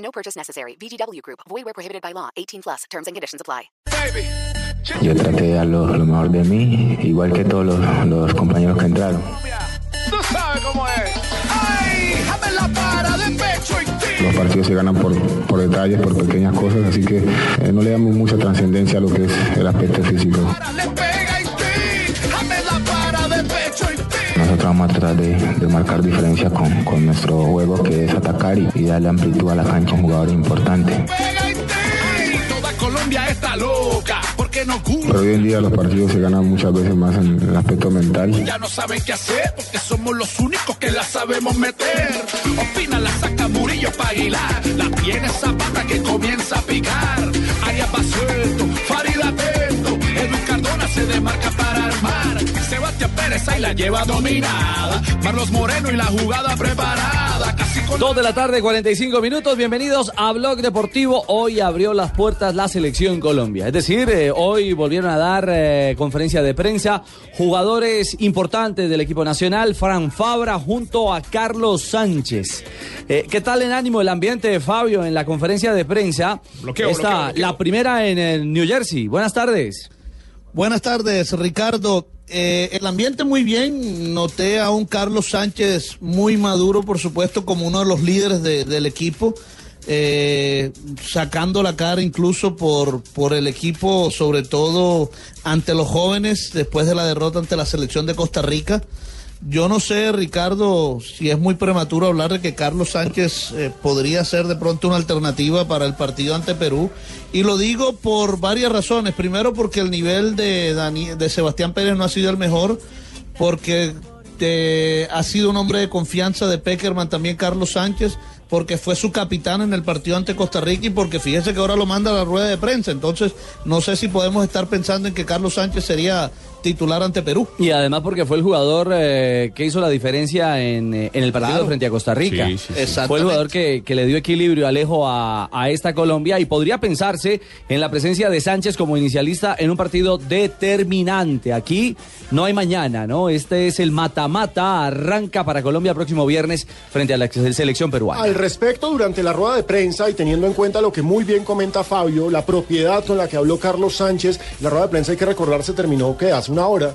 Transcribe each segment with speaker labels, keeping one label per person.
Speaker 1: No purchase necessary. VGW Group. Void where prohibited by law. 18 plus. Terms and conditions apply.
Speaker 2: Yo traté de dar lo, lo mejor de mí, igual que todos los, los compañeros que entraron.
Speaker 3: Tú sabes cómo es. ¡Ay! ¡Dame la para de pecho y!
Speaker 2: Los partidos se ganan por, por detalles, por pequeñas cosas, así que eh, no le damos mucha trascendencia a lo que es el aspecto físico. Nosotros vamos a tratar de, de marcar diferencia con, con nuestro juego, que es atacar y, y darle amplitud a la cancha a un jugador importante.
Speaker 3: Colombia está loca porque no
Speaker 2: Pero hoy en día los partidos se ganan muchas veces más en el aspecto mental.
Speaker 3: Ya no saben qué hacer porque somos los únicos que la sabemos meter. Opina la saca Murillo para Aguilar. La tiene Zapata que comienza a picar. Arias va suelto, se demarca para armar. Sebastián Pérez ahí la lleva dominada. Carlos Moreno y la jugada preparada. Casi con
Speaker 4: Dos de la tarde, 45 minutos. Bienvenidos a Blog Deportivo. Hoy abrió las puertas la selección Colombia. Es decir, eh, hoy volvieron a dar eh, conferencia de prensa jugadores importantes del equipo nacional. Fran Fabra junto a Carlos Sánchez. Eh, ¿Qué tal en ánimo el ambiente, Fabio, en la conferencia de prensa?
Speaker 5: Bloqueo, bloqueo.
Speaker 4: la primera en el New Jersey. Buenas tardes.
Speaker 5: Buenas tardes, Ricardo. Eh, el ambiente muy bien. Noté a un Carlos Sánchez muy maduro, por supuesto, como uno de los líderes de- del equipo, eh, sacando la cara incluso por, por el equipo, sobre todo ante los jóvenes, después de la derrota ante la selección de Costa Rica. Yo no sé, Ricardo, si es muy prematuro hablar de que Carlos Sánchez eh, podría ser de pronto una alternativa para el partido ante Perú. Y lo digo por varias razones. Primero, porque el nivel de, de Sebastián Pérez no ha sido el mejor. Porque eh, ha sido un hombre de confianza de Peckerman también Carlos Sánchez. Porque fue su capitán en el partido ante Costa Rica y porque fíjese que ahora lo manda a la rueda de prensa. Entonces, no sé si podemos estar pensando en que Carlos Sánchez sería titular ante Perú.
Speaker 4: Y además porque fue el jugador eh, que hizo la diferencia en, eh, en el partido
Speaker 5: Claro.
Speaker 4: frente a Costa Rica.
Speaker 5: Sí, sí, sí.
Speaker 4: Fue el jugador que, que le dio equilibrio Alejo a, a esta Colombia y podría pensarse en la presencia de Sánchez como inicialista en un partido determinante. Aquí no hay mañana, ¿no? Este es el mata-mata, arranca para Colombia el próximo viernes frente a la selección peruana.
Speaker 6: Al respecto, durante la rueda de prensa y teniendo en cuenta lo que muy bien comenta Fabio, la propiedad con la que habló Carlos Sánchez, la rueda de prensa hay que recordar se terminó que hace una hora.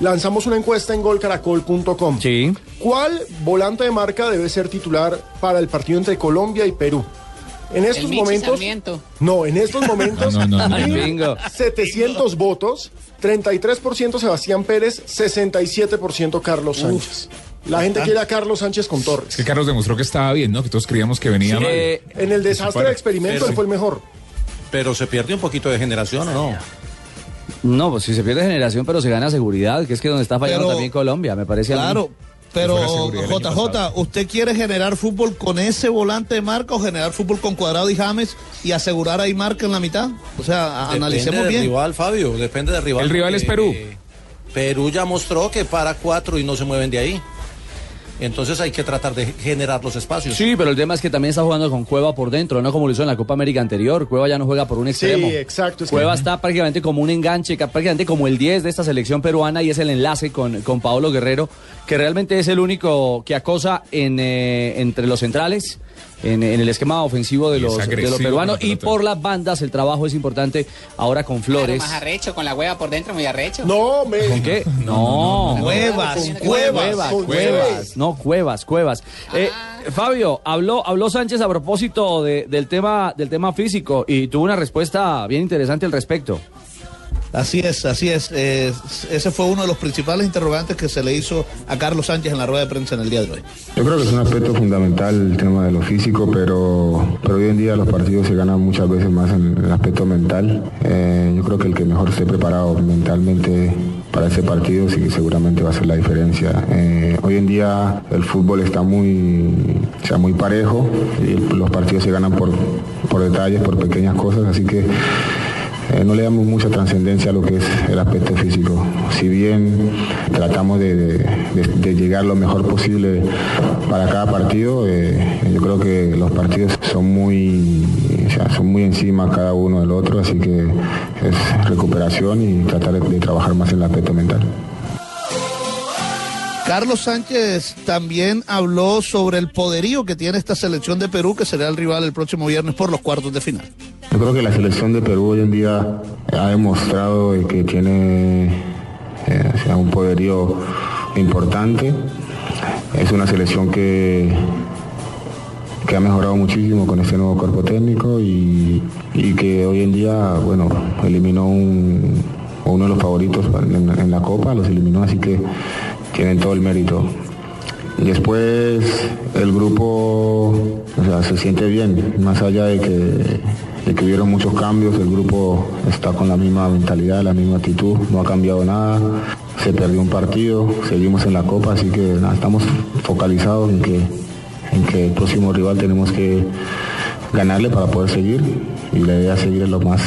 Speaker 6: Lanzamos una encuesta en golcaracol.com.
Speaker 4: Sí.
Speaker 6: ¿Cuál volante de marca debe ser titular para el partido entre Colombia y Perú? En estos momentos.
Speaker 7: Sarmiento.
Speaker 6: No, en estos momentos.
Speaker 4: no, no, no. Bingo.
Speaker 6: 700 votos, 33% Sebastián Pérez, 67% Carlos Sánchez. La gente quiere a Carlos Sánchez con Torres.
Speaker 8: Que Carlos demostró que estaba bien, ¿no? Que todos creíamos que venía mal.
Speaker 4: Eh,
Speaker 6: En el desastre de experimento
Speaker 9: Pero-
Speaker 6: él fue el mejor.
Speaker 9: Pero se pierde un poquito de generación, ¿o no?
Speaker 4: No, pues si se pierde generación, pero se gana seguridad, que es que donde está fallando
Speaker 5: Pero-
Speaker 4: también Colombia, me parece.
Speaker 5: Claro, pero JJ. ¿usted quiere generar fútbol con ese volante de marca o generar fútbol con Cuadrado y James y asegurar ahí marca en la mitad? O sea, a- analicemos
Speaker 9: Depende del
Speaker 5: bien.
Speaker 9: rival, Fabio, depende del rival.
Speaker 8: El rival es Perú.
Speaker 9: eh, Perú ya mostró que para cuatro y no se mueven de ahí. Entonces hay que tratar de generar los espacios.
Speaker 4: Sí, pero el tema es que también está jugando con Cueva por dentro, no como lo hizo en la Copa América anterior. Cueva ya no juega por un extremo.
Speaker 6: exacto, es que-
Speaker 4: Cueva está prácticamente como un enganche, ca- prácticamente como el 10 de esta selección peruana y es el enlace con, con Paolo Guerrero, que realmente es el único que acosa en, eh, entre los centrales. En, en el esquema ofensivo de los, de los peruanos y por las bandas el trabajo es importante ahora con Flores.
Speaker 7: Más arrecho, con la hueva por dentro, muy arrecho.
Speaker 6: No, me.
Speaker 4: ¿Con qué? No,
Speaker 5: Cuevas,
Speaker 6: Con
Speaker 5: cuevas.
Speaker 4: Cuevas,
Speaker 6: con
Speaker 4: cuevas, no cuevas, cuevas. Eh, Fabio, habló, habló Sánchez a propósito de- del tema, del tema físico y tuvo una respuesta bien interesante al respecto.
Speaker 5: Así es, así es. Eh, ese fue uno de los principales interrogantes que se le hizo a Carlos Sánchez en la rueda de prensa en el día de hoy.
Speaker 2: Yo creo que es un aspecto fundamental el tema de lo físico, pero, pero hoy en día los partidos se ganan muchas veces más en el aspecto mental. Eh, yo creo que el que mejor esté preparado mentalmente para ese partido sí que seguramente va a ser la diferencia. Eh, hoy en día el fútbol está muy, sea muy parejo y los partidos se ganan por, por detalles, por pequeñas cosas, así que eh, no le damos mucha trascendencia a lo que es el aspecto físico. Si bien tratamos de, llegar lo mejor posible para cada partido, eh, yo creo que los partidos son muy, son muy encima cada uno del otro, así que es recuperación y tratar de, de trabajar más en el aspecto mental.
Speaker 5: Carlos Sánchez también habló sobre el poderío que tiene esta selección de Perú, que será el rival el próximo viernes por los cuartos de final.
Speaker 2: Yo creo que la selección de Perú hoy en día ha demostrado de que tiene eh, un poderío importante. Es una selección que, que ha mejorado muchísimo con este nuevo cuerpo técnico y, que hoy en día, bueno, eliminó uno de los favoritos en, la Copa, los eliminó, así que tienen todo el mérito. Después el grupo se siente bien, más allá de que, que hubieron muchos cambios, el grupo está con la misma mentalidad, la misma actitud, no ha cambiado nada, se perdió un partido, seguimos en la Copa, así que nada, estamos focalizados en que, en que el próximo rival tenemos que ganarle para poder seguir y la idea es seguir lo más,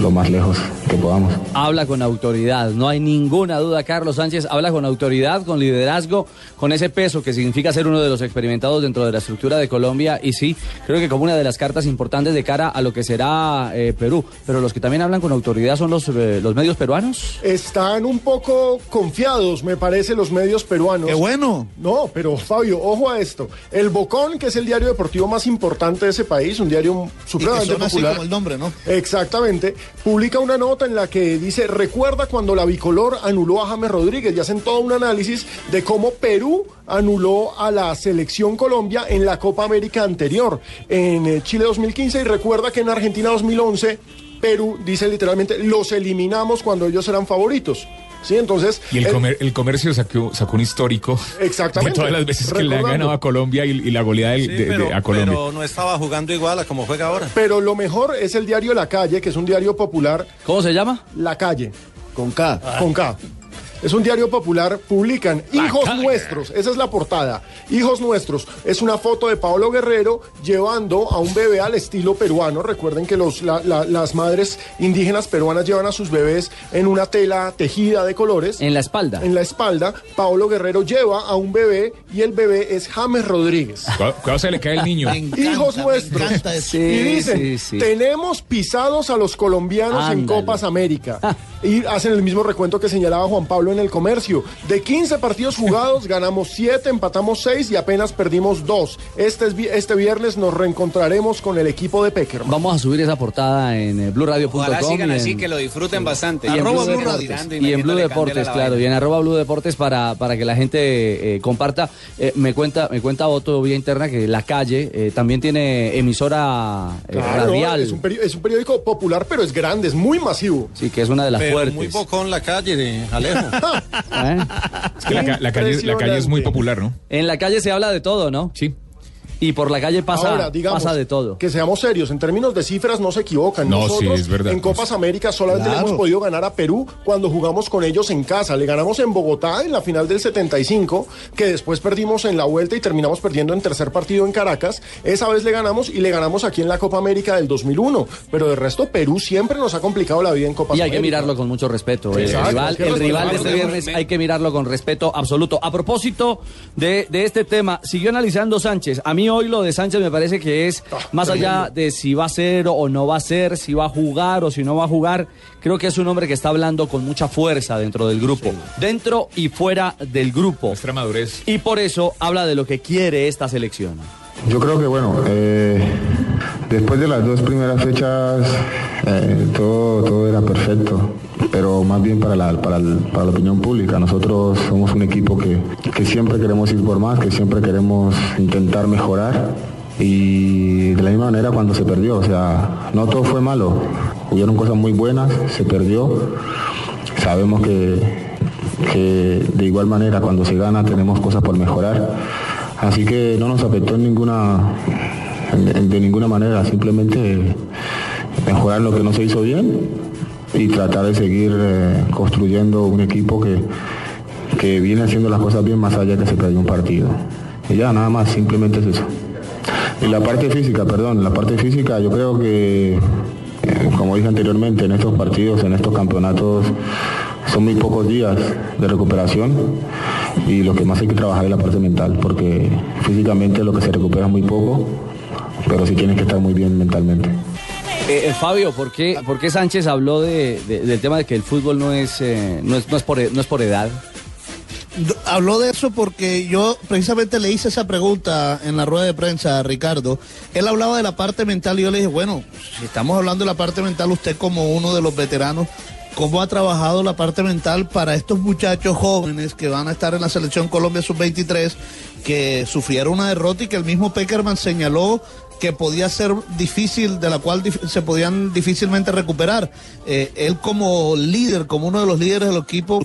Speaker 2: lo más lejos que podamos.
Speaker 4: Habla con autoridad, no hay ninguna duda. Carlos Sánchez habla con autoridad, con liderazgo, con ese peso que significa ser uno de los experimentados dentro de la estructura de Colombia. Y sí, creo que como una de las cartas importantes de cara a lo que será eh, Perú. Pero los que también hablan con autoridad son los, eh, los medios peruanos.
Speaker 6: Están un poco confiados, me parece, los medios peruanos.
Speaker 5: ¡Qué bueno!
Speaker 6: No, pero Fabio, ojo a esto. El Bocón, que es el diario deportivo más importante de ese país, un diario
Speaker 5: Y que
Speaker 6: supremamente
Speaker 5: así
Speaker 6: popular.
Speaker 5: como el nombre, ¿no?
Speaker 6: Exactamente. Publica una nota en la que dice, recuerda cuando la bicolor anuló a James Rodríguez y hacen todo un análisis de cómo Perú anuló a la selección Colombia en la Copa América anterior, en eh, Chile 2015 y recuerda que en Argentina 2011 Perú dice literalmente, los eliminamos cuando ellos eran favoritos. Sí, entonces...
Speaker 8: Y el,
Speaker 6: eh,
Speaker 8: comer- el comercio sacó, sacó un histórico
Speaker 6: Exactamente.
Speaker 8: de todas las veces que le ha ganado a Colombia y, y la goleada del-
Speaker 9: Sí,
Speaker 8: de, a Colombia.
Speaker 9: pero no estaba jugando igual a como juega ahora.
Speaker 6: Pero lo mejor es el diario La Calle, que es un diario popular.
Speaker 4: ¿Cómo se llama?
Speaker 6: La Calle.
Speaker 5: Con K.
Speaker 6: Con K. Es un diario popular, publican Hijos. Nuestros, esa es la portada. Hijos Nuestros, es una foto de Pablo Guerrero llevando a un bebé al estilo peruano. Recuerden que los, la- la- las madres indígenas peruanas llevan a sus bebés en una tela tejida de colores.
Speaker 4: En la espalda.
Speaker 6: En la espalda, Pablo Guerrero lleva a un bebé y el bebé es James Rodríguez.
Speaker 8: Cuidado, se le cae el niño.
Speaker 5: Encanta,
Speaker 6: Hijos
Speaker 5: me
Speaker 6: nuestros.
Speaker 5: encanta eso.
Speaker 4: Sí,
Speaker 6: y dicen,
Speaker 4: sí, sí.
Speaker 6: tenemos pisados a los colombianos en. Copas América. Y hacen el mismo recuento que señalaba Juan Pablo en el comercio. De 15 partidos jugados, ganamos 7, empatamos 6 y apenas perdimos 2. Este, es este viernes nos reencontraremos con el equipo de Peckerman.
Speaker 4: Vamos a subir esa portada en eh, blurradio.com.
Speaker 7: Ojalá sigan así, que lo disfruten bastante.
Speaker 4: y en
Speaker 5: Arroba
Speaker 4: Blue
Speaker 5: Blue
Speaker 4: Deportes,
Speaker 5: Radio.
Speaker 4: y en Blue Deportes, claro, y en arroba Blue Deportes para, para que la gente eh, comparta. Eh, me cuenta me cuenta Otto vía interna que la calle eh, también tiene emisora eh,
Speaker 6: Claro,
Speaker 4: radial.
Speaker 6: Es un, es un periódico popular, pero es grande, es muy masivo.
Speaker 4: Sí, que es una de las
Speaker 9: Pero
Speaker 4: fuertes.
Speaker 9: muy bocón la calle de Alejo.
Speaker 4: ¿Eh?
Speaker 8: Es que la, ca- la calle, la calle es muy popular, ¿no?
Speaker 4: En la calle se habla de todo, ¿no?
Speaker 8: Sí.
Speaker 4: Y por la calle pasa,
Speaker 6: Ahora, digamos,
Speaker 4: pasa de todo.
Speaker 6: Que seamos serios, en términos de cifras no se equivocan.
Speaker 8: No,
Speaker 6: Nosotros
Speaker 8: sí, es verdad.
Speaker 6: en Copas América solamente le hemos podido ganar a Perú cuando jugamos con ellos en casa. Le ganamos en Bogotá en la final del 75, que después perdimos en la vuelta y terminamos perdiendo en tercer partido en Caracas. Esa vez le ganamos y le ganamos aquí en la Copa América del 2001. Pero de resto, Perú siempre nos ha complicado la vida en Copas
Speaker 4: Y hay que
Speaker 6: América.
Speaker 4: mirarlo con mucho respeto. El
Speaker 6: Exacto,
Speaker 4: rival, el rival de este viernes hay que mirarlo con respeto absoluto. A propósito de, de este tema, siguió analizando Sánchez. A mí hoy lo de Sánchez me parece que es,
Speaker 6: Ah,
Speaker 4: más allá de si va a ser o no va a ser, si va a jugar o si no va a jugar, creo que es un hombre que está hablando con mucha fuerza dentro del grupo. Dentro y fuera del grupo.
Speaker 8: Nuestra madurez.
Speaker 4: Y por eso habla de lo que quiere esta selección.
Speaker 2: Yo creo que bueno, eh, después de las dos primeras fechas eh, todo, todo era perfecto, pero más bien para la, para, la opinión pública. Nosotros somos un equipo que, que siempre queremos ir por más, que siempre queremos intentar mejorar y de la misma manera cuando se perdió, o sea, no todo fue malo, hubieron cosas muy buenas, se perdió, sabemos que, que de igual manera cuando se gana tenemos cosas por mejorar. Así que no nos afectó en ninguna, de ninguna manera, simplemente mejorar lo que no se hizo bien y tratar de seguir eh, construyendo un equipo que, que viene haciendo las cosas bien más allá que se perdió un partido. Y ya, nada más, simplemente es eso. Y la parte física, perdón, la parte física yo creo que, eh, como dije anteriormente, en estos partidos, en estos campeonatos, son muy pocos días de recuperación y lo que más hay que trabajar es la parte mental, porque físicamente lo que se recupera es muy poco, pero sí tienes que estar muy bien mentalmente.
Speaker 4: Eh, eh, Fabio, ¿por qué, por qué Sánchez habló de- de- del tema de que el fútbol no es, eh, no es, no es por, no es por edad?
Speaker 5: Habló de eso porque yo precisamente le hice esa pregunta en la rueda de prensa a Ricardo. Él hablaba de la parte mental y yo le dije, bueno, si estamos hablando de la parte mental, usted como uno de los veteranos, ¿cómo ha trabajado la parte mental para estos muchachos jóvenes que van a estar en la selección Colombia Sub-23, que sufrieron una derrota y que el mismo Peckerman señaló que podía ser difícil, de la cual se podían difícilmente recuperar? Eh, él como líder, como uno de los líderes del equipo,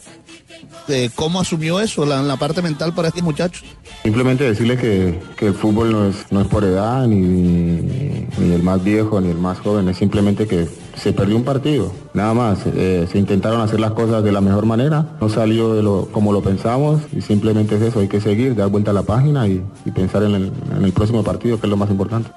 Speaker 5: de cómo asumió eso, la, la parte mental para estos muchachos.
Speaker 2: Simplemente decirles que, que el fútbol no es, no es por edad, ni, ni el más viejo, ni el más joven, es simplemente que se perdió un partido, nada más. Eh, se intentaron hacer las cosas de la mejor manera, no salió de lo, como lo pensamos y simplemente es eso, hay que seguir, dar vuelta a la página y, pensar en el próximo partido, que es lo más importante.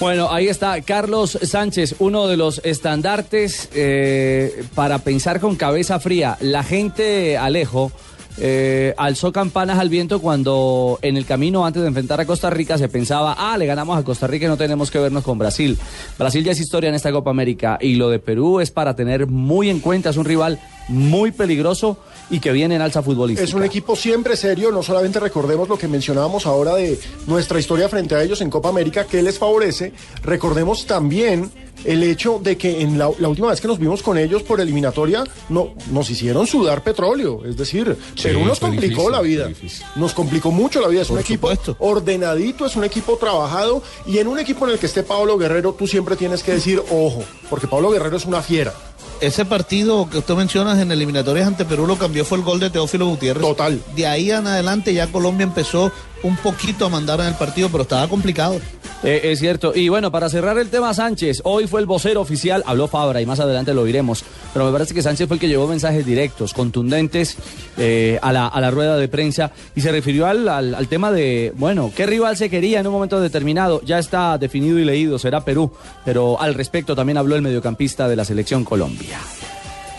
Speaker 4: Bueno, ahí está Carlos Sánchez, uno de los estandartes eh, para pensar con cabeza fría. La gente, Alejo, eh, alzó campanas al viento cuando en el camino antes de enfrentar a Costa Rica se pensaba, ah, le ganamos a Costa Rica y no tenemos que vernos con Brasil. Brasil ya es historia en esta Copa América y lo de Perú es para tener muy en cuenta, es un rival muy peligroso y que viene en alza futbolística.
Speaker 6: Es un equipo siempre serio, no solamente recordemos lo que mencionábamos ahora de nuestra historia frente a ellos en Copa América, que les favorece, recordemos también el hecho de que en la, la última vez que nos vimos con ellos por eliminatoria, no, nos hicieron sudar petróleo, es decir,
Speaker 8: Sí,
Speaker 6: Perú nos complicó
Speaker 8: difícil,
Speaker 6: la vida, nos complicó mucho la vida, es
Speaker 5: Por
Speaker 6: un equipo
Speaker 5: supuesto.
Speaker 6: ordenadito, es un equipo trabajado y en un equipo en el que esté Pablo Guerrero, tú siempre tienes que decir, ojo, porque Pablo Guerrero es una fiera.
Speaker 5: Ese partido que usted menciona en eliminatorias ante Perú lo cambió fue el gol de Teófilo Gutiérrez.
Speaker 6: Total.
Speaker 5: De ahí en adelante ya Colombia empezó un poquito a mandar en el partido, pero estaba complicado.
Speaker 4: Eh, es cierto. Y bueno, para cerrar el tema Sánchez, hoy fue el vocero oficial, habló Fabra y más adelante lo oiremos, pero me parece que Sánchez fue el que llevó mensajes directos, contundentes eh, a, la, a la rueda de prensa y se refirió al, al- al tema de, bueno, qué rival se quería en un momento determinado. Ya está definido y leído, será Perú, pero al respecto también habló el mediocampista de la selección Colombia.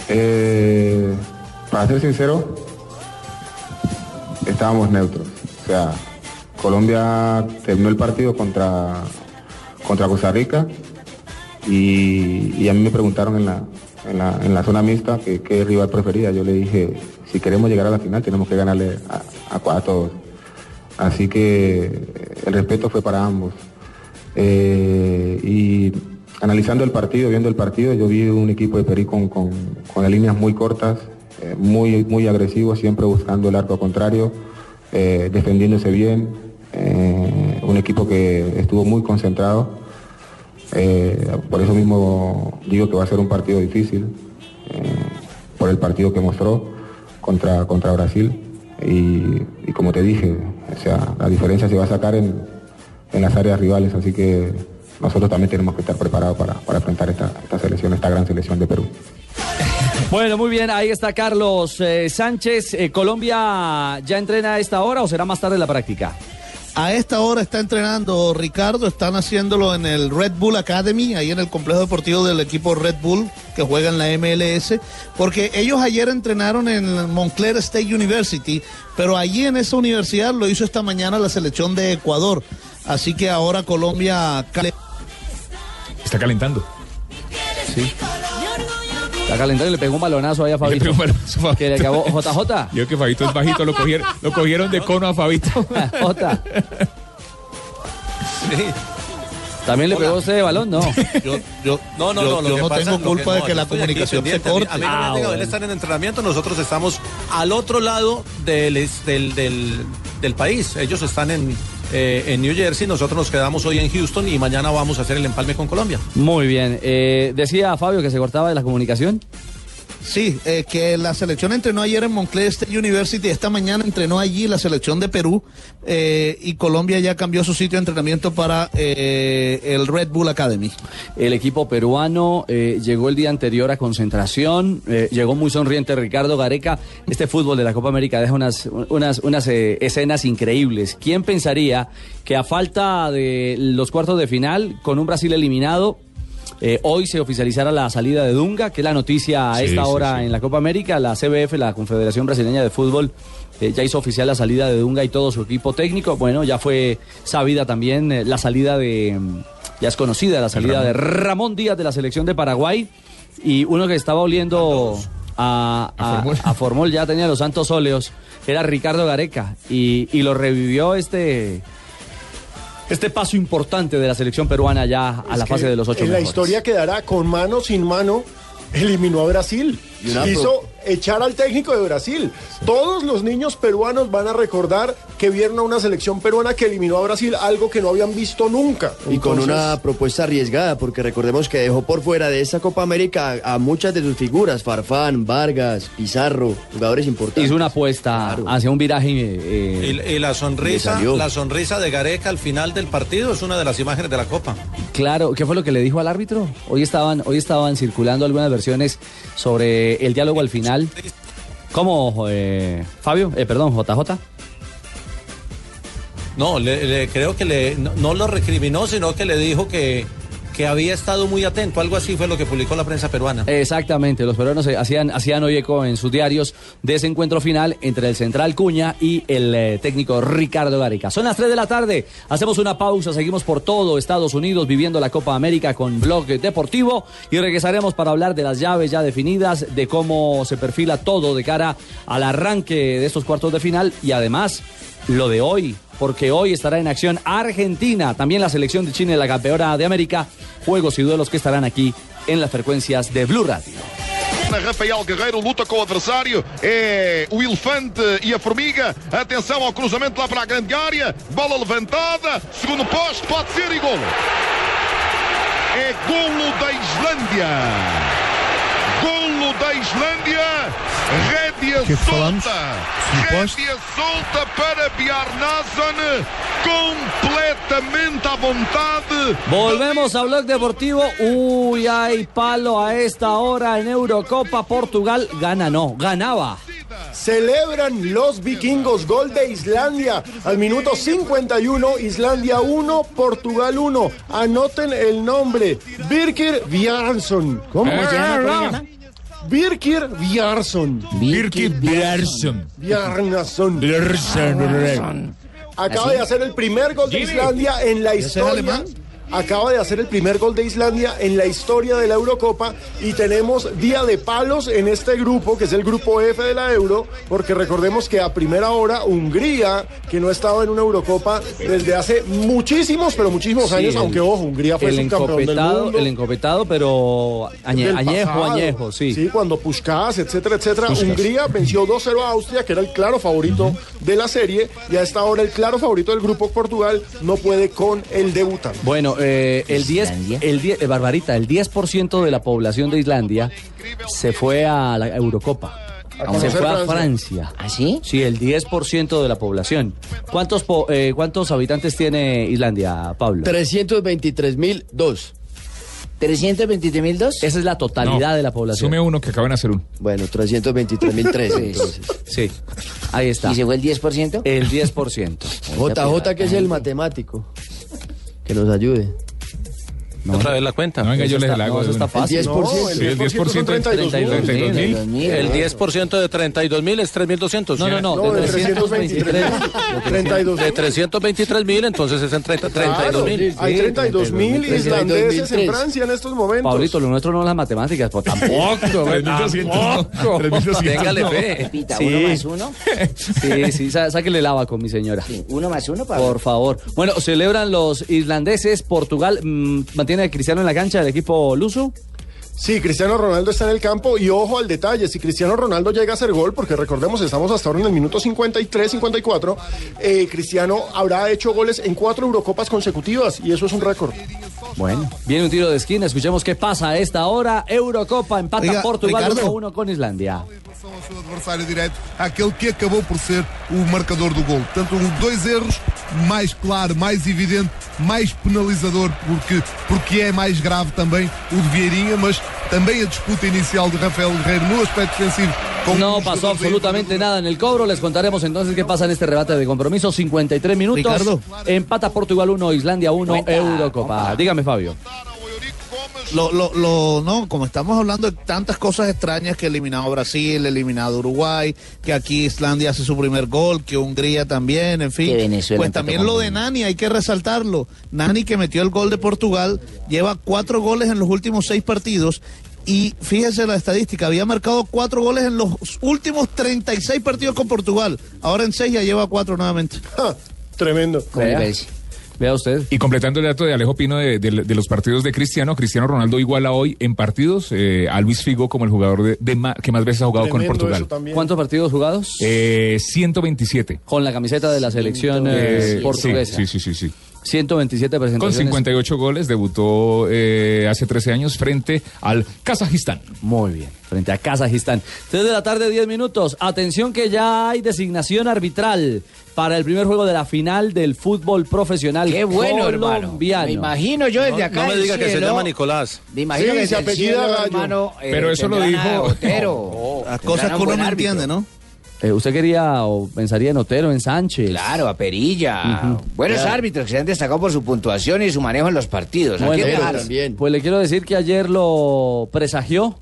Speaker 2: Eh, para ser sincero, estábamos neutros. O sea, Colombia terminó el partido contra, contra Costa Rica y, a mí me preguntaron en la, en la, en la zona mixta que qué rival prefería. Yo le dije, si queremos llegar a la final tenemos que ganarle a, a, a todos. Así que el respeto fue para ambos. Eh, y analizando el partido, viendo el partido, yo vi un equipo de Perú con, con, con líneas muy cortas, eh, muy, muy agresivos, siempre buscando el arco contrario, eh, defendiéndose bien. Un equipo que estuvo muy concentrado. Eh, por eso mismo digo que va a ser un partido difícil, eh, por el partido que mostró contra, contra Brasil. Y, como te dije, o sea, la diferencia se va a sacar en, en las áreas rivales, así que nosotros también tenemos que estar preparados para, para enfrentar esta, esta selección, esta gran selección de Perú.
Speaker 4: Bueno, muy bien, ahí está Carlos eh, Sánchez. ¿Colombia ya entrena a esta hora o será más tarde la práctica?
Speaker 5: A esta hora está entrenando Ricardo, están haciéndolo en el Red Bull Academy, ahí en el complejo deportivo del equipo Red Bull que juega en la MLS, porque ellos ayer entrenaron en Montclair State University, pero allí en esa universidad lo hizo esta mañana la selección de Ecuador. Así que ahora Colombia
Speaker 8: Está calentando.
Speaker 4: Sí. Calentando y le pegó un balonazo ahí a
Speaker 8: Le
Speaker 4: Fabito.
Speaker 8: pegó un balonazo a Fabito.
Speaker 4: Que le acabó JJ.
Speaker 8: Yo que Fabito es bajito, lo cogieron, lo cogieron de cono a Fabito.
Speaker 4: Jota. También le pegó usted de balón, ¿no?
Speaker 5: Yo, yo,
Speaker 9: No, no,
Speaker 5: yo-
Speaker 9: no, lo
Speaker 5: yo
Speaker 9: que
Speaker 5: no
Speaker 9: pasa-
Speaker 5: tengo culpa de
Speaker 9: no,
Speaker 5: que la comunicación se
Speaker 9: pendiente. A mí-
Speaker 5: corte.
Speaker 9: A mí, no me
Speaker 4: Ah,
Speaker 9: han llegado,
Speaker 4: bueno.
Speaker 9: él está en entrenamiento, nosotros estamos al otro lado del, del, del país. Ellos están en, eh, en New Jersey, nosotros nos quedamos hoy en Houston y mañana vamos a hacer el empalme con Colombia.
Speaker 4: Muy bien. Eh, decía Fabio que se cortaba de la comunicación.
Speaker 5: Sí, eh, que la selección entrenó ayer en Moncler State University, esta mañana entrenó allí la selección de Perú eh, y Colombia ya cambió su sitio de entrenamiento para eh, el Red Bull Academy.
Speaker 4: El equipo peruano eh, llegó el día anterior a concentración, eh, llegó muy sonriente Ricardo Gareca. Este fútbol de la Copa América deja unas, unas, unas escenas increíbles. ¿Quién pensaría que a falta de los cuartos de final, con un Brasil eliminado, eh, hoy se oficializara la salida de Dunga, que es la noticia a
Speaker 8: Sí,
Speaker 4: esta
Speaker 8: sí,
Speaker 4: hora
Speaker 8: sí.
Speaker 4: en la Copa América. La CBF, la Confederación Brasileña de Fútbol, eh, ya hizo oficial la salida de Dunga y todo su equipo técnico. Bueno, ya fue sabida también eh, la salida de, mm, ya es conocida la salida de Ramón Díaz de la selección de Paraguay y uno que estaba oliendo a, a-
Speaker 8: A Formol.
Speaker 4: a Formol, ya tenía los santos óleos, era Ricardo Gareca y, y lo revivió este... Este paso importante de la selección peruana ya a
Speaker 6: Es
Speaker 4: la fase de los ocho
Speaker 6: En la historia quedará con mano sin mano. Eliminó a Brasil. Hizo echar al técnico de Brasil. Todos los niños peruanos van a recordar que vieron a una selección peruana que eliminó a Brasil, algo que no habían visto nunca.
Speaker 10: Y con una propuesta arriesgada, porque recordemos que dejó por fuera de esa Copa América a, a muchas de sus figuras, Farfán, Vargas, Pizarro, jugadores importantes.
Speaker 4: Hizo una apuesta
Speaker 10: Claro.
Speaker 4: hacia un viraje. eh,
Speaker 9: Y, y la sonrisa, la sonrisa de Gareca al final del partido es una de las imágenes de la Copa.
Speaker 4: claro, ¿qué fue lo que le dijo al árbitro? Hoy estaban, hoy estaban circulando algunas versiones sobre el diálogo al final. ¿Cómo, eh, Fabio? Eh, perdón, JJ.
Speaker 9: No, le- le- creo que le, no, no lo recriminó, sino que le dijo que, que había estado muy atento. Algo así fue lo que publicó la prensa peruana.
Speaker 4: Exactamente, los peruanos hacían, hacían hoy eco en sus diarios de ese encuentro final entre el central Cuña y el eh, técnico Ricardo Gareca. Son las 3 de la tarde, hacemos una pausa, seguimos por todo Estados Unidos viviendo la Copa América con Blog Deportivo y regresaremos para hablar de las llaves ya definidas, de cómo se perfila todo de cara al arranque de estos cuartos de final y además lo de hoy, porque hoy estará en acción Argentina, también la selección de Chile, la campeona de América, juegos y duelos que estarán aquí en las frecuencias de Blue Radio.
Speaker 11: Rafael Guerreiro luta com o adversário. É o elefante e a formiga. Atenção ao cruzamento lá para a grande área. Bola levantada. Segundo posto, pode ser e golo. É golo da Islândia. Da Islândia. Rédea
Speaker 12: Que falamos?
Speaker 11: Rédea solta para Bjarnason. Completamente à vontade.
Speaker 4: Volvemos a Blog Deportivo. Uy, hay palo a esta hora en Eurocopa. Portugal gana, no, ganaba.
Speaker 6: Celebran los vikingos gol de Islandia al minuto 51, Islandia 1, Portugal 1. Anoten el nombre, Birkir Bjarnason. ¿Cómo
Speaker 8: ¿Cómo se llama?
Speaker 6: Birkir Bjarnason.
Speaker 8: Birkir Bjarnason.
Speaker 6: Bjarnason. Acaba de hacer el primer gol de. Islandia en la
Speaker 5: ¿Ese es
Speaker 6: historia.
Speaker 5: alemán?
Speaker 6: Acaba de hacer el primer gol de Islandia en la historia de la Eurocopa y tenemos día de palos en este grupo, que es el grupo F de la Euro, porque recordemos que a primera hora Hungría, que no estaba en una Eurocopa desde hace muchísimos, pero muchísimos
Speaker 4: Sí,
Speaker 6: años,
Speaker 4: el-
Speaker 6: aunque ojo, Hungría fue
Speaker 4: el
Speaker 6: subcampeón del mundo.
Speaker 4: el encopetado, pero añe-
Speaker 6: del
Speaker 4: añejo,
Speaker 6: pasado.
Speaker 4: añejo, sí.
Speaker 6: Sí, cuando Puskás, etcétera, etcétera.
Speaker 8: Puskás.
Speaker 6: Hungría venció 2-0 a Austria, que era el claro favorito de la serie, y a esta hora el claro favorito del grupo Portugal no puede con el debutante.
Speaker 4: Bueno, eh, el 10, el 10, eh, Barbarita, el 10% de la población de Islandia se fue a la Eurocopa.
Speaker 6: A
Speaker 4: Se fue a
Speaker 6: Francia.
Speaker 13: ¿Ah, sí?
Speaker 4: Sí, el 10% de la población. ¿Cuántos, po- eh, ¿Cuántos habitantes tiene Islandia, Pablo?
Speaker 10: 323 mil dos.
Speaker 13: ¿323 mil dos?
Speaker 4: Esa es la totalidad
Speaker 8: No,
Speaker 4: de la población.
Speaker 8: Sume uno que acaban de hacer uno.
Speaker 10: Bueno, 323 mil tres entonces.
Speaker 4: Sí, ahí está.
Speaker 13: ¿Y se fue el 10%?
Speaker 4: El 10%.
Speaker 10: JJ que es el matemático. Que nos ayude.
Speaker 9: Otra vez la cuenta.
Speaker 8: No, venga, yo les
Speaker 4: está-
Speaker 8: la hago.
Speaker 4: no, eso está fácil.
Speaker 10: El 10%.
Speaker 6: No,
Speaker 8: Sí, el 10%
Speaker 6: son 32 mil.
Speaker 8: 32 mil.
Speaker 13: 32.000.
Speaker 9: El 10% de 32 mil es 3.200.
Speaker 4: No, no, no,
Speaker 6: No,
Speaker 4: de
Speaker 6: de
Speaker 4: 323.
Speaker 6: 32
Speaker 9: De 323 mil, entonces es en 30 32 mil.
Speaker 6: Hay 32 mil
Speaker 10: 32.000,
Speaker 6: islandeses en
Speaker 10: 32.000.
Speaker 6: Francia en estos momentos.
Speaker 4: Pablito, lo nuestro no es las matemáticas, pues tampoco.
Speaker 8: 3.200 no. 3.200
Speaker 4: Téngale
Speaker 8: no.
Speaker 4: fe.
Speaker 13: Repita,
Speaker 4: Sí.
Speaker 13: uno más uno.
Speaker 4: Sí, sí, sá- sáquele lava con mi señora.
Speaker 13: Sí, uno más uno, Pablo.
Speaker 4: Por favor. Bueno, celebran los irlandeses. Portugal mm, mantiene a Cristiano en la cancha del equipo luso.
Speaker 6: Sí, Cristiano Ronaldo está en el campo y ojo al detalle, si Cristiano Ronaldo llega a hacer gol, porque recordemos, estamos hasta ahora en el minuto 53, 54, eh, Cristiano habrá hecho goles en cuatro Eurocopas consecutivas y eso es un récord.
Speaker 4: Bueno, viene un tiro de esquina, escuchemos qué pasa a esta hora. Eurocopa empata
Speaker 5: Oiga,
Speaker 4: Portugal
Speaker 5: Ricardo.
Speaker 4: 1 a 1 con Islandia.
Speaker 14: seu adversário direto, aquele que acabou por ser o marcador do gol. Portanto, um, dois erros, mais claro, mais evidente, mais penalizador, porque, porque é mais grave também o de Vieirinha, mas também a disputa inicial de Rafael Guerreiro no aspecto defensivo.
Speaker 4: No pasó absolutamente nada en el cobro. Les contaremos entonces qué pasa en este rebate de compromiso. 53 minutos.
Speaker 5: Ricardo.
Speaker 4: Empata Portugal 1, Islandia 1, Eurocopa. Dígame, Fabio.
Speaker 5: Lo, lo, lo- no, como estamos hablando de tantas cosas extrañas que eliminado a Brasil, eliminado Uruguay, que aquí Islandia hace su primer gol, que Hungría también, en fin.
Speaker 13: Que Venezuela
Speaker 5: pues
Speaker 13: empató
Speaker 5: también lo de. Nani, hay que resaltarlo. Nani que metió el gol de Portugal, lleva cuatro goles en los últimos seis partidos. Y fíjese la estadística, había marcado cuatro goles en los últimos 36 partidos con Portugal. Ahora en seis ya lleva cuatro nuevamente.
Speaker 6: Tremendo.
Speaker 13: ¿Cómo le
Speaker 4: Vea. usted.
Speaker 8: Y completando el dato de Alejo Pino de, de- de los partidos de Cristiano, Cristiano Ronaldo iguala hoy en partidos eh, a Luis Figo como el jugador de, de ma- que más veces ha jugado con Portugal.
Speaker 4: ¿Cuántos partidos jugados?
Speaker 8: Eh, 127.
Speaker 4: Con la camiseta de la selección eh,
Speaker 8: Eh,
Speaker 4: portuguesa.
Speaker 8: Sí, sí, sí, sí. Sí.
Speaker 4: 127
Speaker 8: Con
Speaker 4: presentaciones.
Speaker 8: 58 goles debutó eh, hace 13 años frente al Kazajistán.
Speaker 4: Muy bien, frente a Kazajistán. 3 de la tarde, 10 minutos. Atención que ya hay designación arbitral para el primer juego de la final del fútbol profesional
Speaker 13: Qué bueno, hermano. Me imagino yo desde
Speaker 9: No,
Speaker 13: acá
Speaker 9: no me diga que se llama Nicolás.
Speaker 13: Me imagino
Speaker 6: Sí,
Speaker 13: que
Speaker 6: se apellida
Speaker 13: cielo,
Speaker 6: Gallo.
Speaker 13: hermano, eh,
Speaker 8: Pero eso lo dijo-
Speaker 13: Otero.
Speaker 5: Las cosas que
Speaker 13: un
Speaker 5: uno no entiende, ¿no?
Speaker 4: Eh, ¿Usted quería o pensaría en Otero, en Sánchez?
Speaker 13: Claro, a Perilla. Buenos
Speaker 4: Claro.
Speaker 13: árbitros que se han destacado por su puntuación y su manejo en los partidos. ¿A
Speaker 4: Bueno,
Speaker 10: también.
Speaker 4: Pues le quiero decir que ayer lo presagió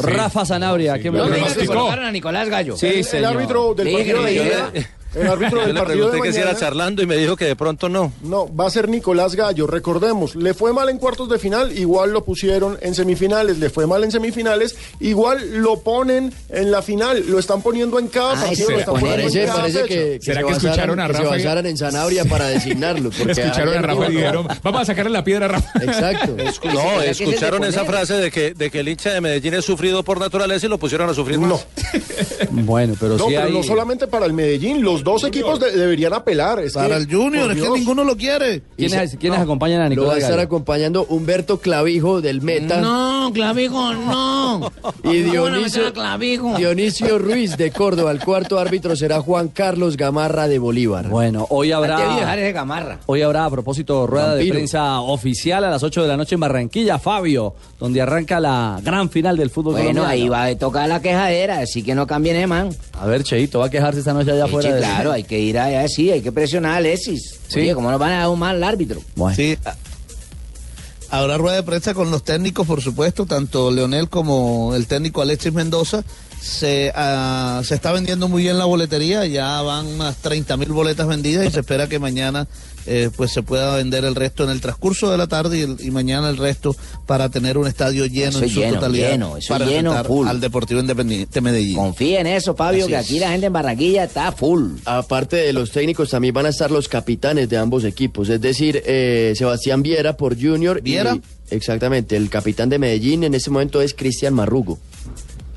Speaker 4: Rafa Sanabria. ¿Qué me lo
Speaker 13: me digas que
Speaker 4: pronosticó?
Speaker 13: colocaron a Nicolás Gallo.
Speaker 4: Sí,
Speaker 6: el, el árbitro del partido de
Speaker 13: me
Speaker 6: el árbitro
Speaker 9: Yo
Speaker 6: del
Speaker 9: le
Speaker 6: partido de
Speaker 9: pregunté que si era
Speaker 6: mañana,
Speaker 9: charlando y me dijo que de pronto no.
Speaker 6: no, va a ser Nicolás Gallo. Recordemos, le fue mal en cuartos de final, igual lo pusieron en semifinales, le fue mal en semifinales, igual lo ponen en la final, lo están poniendo en cada
Speaker 13: Ah,
Speaker 6: partido, lo están poniendo
Speaker 10: Parece,
Speaker 6: en cada
Speaker 10: parece
Speaker 6: fecha.
Speaker 10: que,
Speaker 8: ¿Será
Speaker 10: se
Speaker 8: que escucharon
Speaker 10: basaran-
Speaker 8: a
Speaker 10: que se
Speaker 8: Rafa
Speaker 10: basaran en Sanabria para designarlo? porque
Speaker 8: Escucharon a Rafa y dijeron, vamos a sacarle la piedra a Rafa.
Speaker 10: Exacto.
Speaker 9: No,
Speaker 13: ¿Será que de
Speaker 9: escucharon esa frase de que, de que el hincha de Medellín es sufrido por naturaleza y lo pusieron a sufrir
Speaker 6: No.
Speaker 9: más.
Speaker 4: Bueno, pero
Speaker 6: No,
Speaker 4: sí
Speaker 6: pero
Speaker 4: hay...
Speaker 6: no solamente para el Medellín, los dos equipos de- deberían apelar. Es
Speaker 5: Para
Speaker 6: que,
Speaker 5: el Junior, es que ninguno lo quiere.
Speaker 4: ¿Quiénes, quiénes acompañan a
Speaker 10: Lo va a
Speaker 4: Nicolás
Speaker 10: estar
Speaker 4: Gallo?
Speaker 10: acompañando Humberto Clavijo del Meta
Speaker 13: No, Clavijo, no.
Speaker 10: y
Speaker 13: ¿Cómo van a meter
Speaker 10: Dionisio,
Speaker 13: Clavijo?
Speaker 10: Dionisio Ruiz de Córdoba. El cuarto árbitro será Juan Carlos Gamarra de Bolívar.
Speaker 4: Bueno, hoy
Speaker 13: Hay que dejar
Speaker 4: habrá...
Speaker 13: ese gamarra.
Speaker 4: Hoy habrá, a propósito, rueda de prensa oficial a las 8 de la noche en Barranquilla, Fabio, donde arranca la gran final del fútbol
Speaker 13: Bueno,
Speaker 4: colombiano.
Speaker 13: ahí va a tocar la quejadera, así que no cambien man.
Speaker 4: A ver, Cheito, va a quejarse esta noche allá
Speaker 13: Sí,
Speaker 4: afuera.
Speaker 13: Claro, hay que ir allá, sí, hay que presionar a Alexis.
Speaker 4: Sí.
Speaker 13: Oye, ¿cómo nos van a dar un mal árbitro?
Speaker 4: Bueno.
Speaker 5: Sí. Habrá rueda de prensa con los técnicos, por supuesto, tanto Leonel como el técnico Alexis Mendoza. Se, ah, se está vendiendo muy bien la boletería, ya van unas 30 mil boletas vendidas y se espera que mañana eh, pues se pueda vender el resto en el transcurso de la tarde y, el- y mañana el resto para tener un estadio lleno
Speaker 13: Eso
Speaker 5: en su
Speaker 13: lleno,
Speaker 5: totalidad
Speaker 13: lleno, eso
Speaker 5: para
Speaker 13: lleno, full.
Speaker 5: al Deportivo Independiente Medellín.
Speaker 13: Confía en eso, Fabio,
Speaker 5: Así
Speaker 13: que
Speaker 5: es.
Speaker 13: aquí la gente en Barranquilla está full.
Speaker 10: Aparte de los técnicos, también van a estar los capitanes de ambos equipos. Es decir, eh, Sebastián Viera por Junior. y-
Speaker 5: ¿Viera?
Speaker 10: exactamente. El capitán de Medellín en este momento es Cristian Marrugo.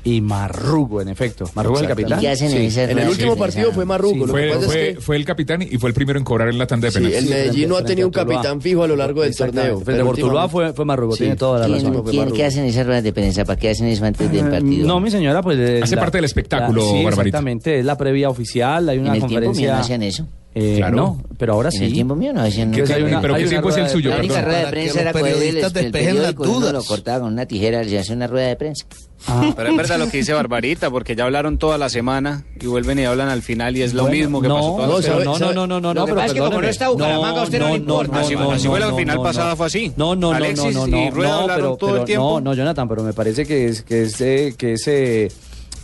Speaker 4: Y Marrugo, en efecto. ¿Marrugo es el capitán?
Speaker 13: ¿Qué hacen en ese
Speaker 10: En el último partido fue Marrugo.
Speaker 4: Sí,
Speaker 10: Lo que
Speaker 8: Fue,
Speaker 10: pasa es
Speaker 8: fue,
Speaker 10: que
Speaker 8: fue el capitán y fue el primero en cobrar en la tanda de
Speaker 10: sí,
Speaker 8: penales.
Speaker 10: el Medellín no ha tenido un capitán fijo a lo largo del torneo.
Speaker 4: Frente
Speaker 10: últimamente-
Speaker 4: fue, fue Marrugo,
Speaker 10: Sí.
Speaker 4: tiene toda la
Speaker 13: ¿Quién,
Speaker 4: razón.
Speaker 13: quién- qué hacen esas ruedas de prensa? ¿Para qué hacen eso antes del partido?
Speaker 4: No, mi señora, pues... eh,
Speaker 8: Hace parte del espectáculo,
Speaker 4: sí,
Speaker 8: Barbarita.
Speaker 4: exactamente, es la previa oficial, hay
Speaker 13: en
Speaker 4: una
Speaker 13: el tiempo mío
Speaker 4: conferencia...
Speaker 13: no hacían eso.
Speaker 4: Eh,
Speaker 8: Claro.
Speaker 4: No, pero ahora
Speaker 13: En el
Speaker 4: sí.
Speaker 13: tiempo mío no nada.
Speaker 4: hay una-
Speaker 8: Pero
Speaker 4: hay
Speaker 8: ¿qué tiempo es el
Speaker 4: rueda de
Speaker 8: suyo?
Speaker 13: La
Speaker 4: prensa.
Speaker 13: única rueda de prensa era coger el, el periódico y uno lo cortaba con una tijera y hace una rueda de prensa.
Speaker 4: Ah,
Speaker 15: Pero es verdad lo que dice Barbarita, porque ya hablaron toda la semana y vuelven y hablan al final y es lo
Speaker 4: Bueno,
Speaker 15: mismo que
Speaker 4: no,
Speaker 15: pasó toda
Speaker 4: no,
Speaker 15: la semana.
Speaker 4: no, no, no, no, no, no, pero
Speaker 13: es que como no está Bucaramanga, usted no le importa.
Speaker 15: Así-
Speaker 4: no,
Speaker 15: así
Speaker 4: no,
Speaker 15: fue la
Speaker 4: no,
Speaker 15: final
Speaker 4: no,
Speaker 15: pasada,
Speaker 4: no.
Speaker 15: fue así.
Speaker 4: No, no, no,
Speaker 15: Alexis
Speaker 4: no, no,
Speaker 15: y
Speaker 4: no,
Speaker 15: Rueda
Speaker 4: no,
Speaker 15: hablaron
Speaker 4: pero,
Speaker 15: todo
Speaker 4: pero
Speaker 15: el tiempo.
Speaker 4: no, no, Jonathan, pero me parece que es que ese que ese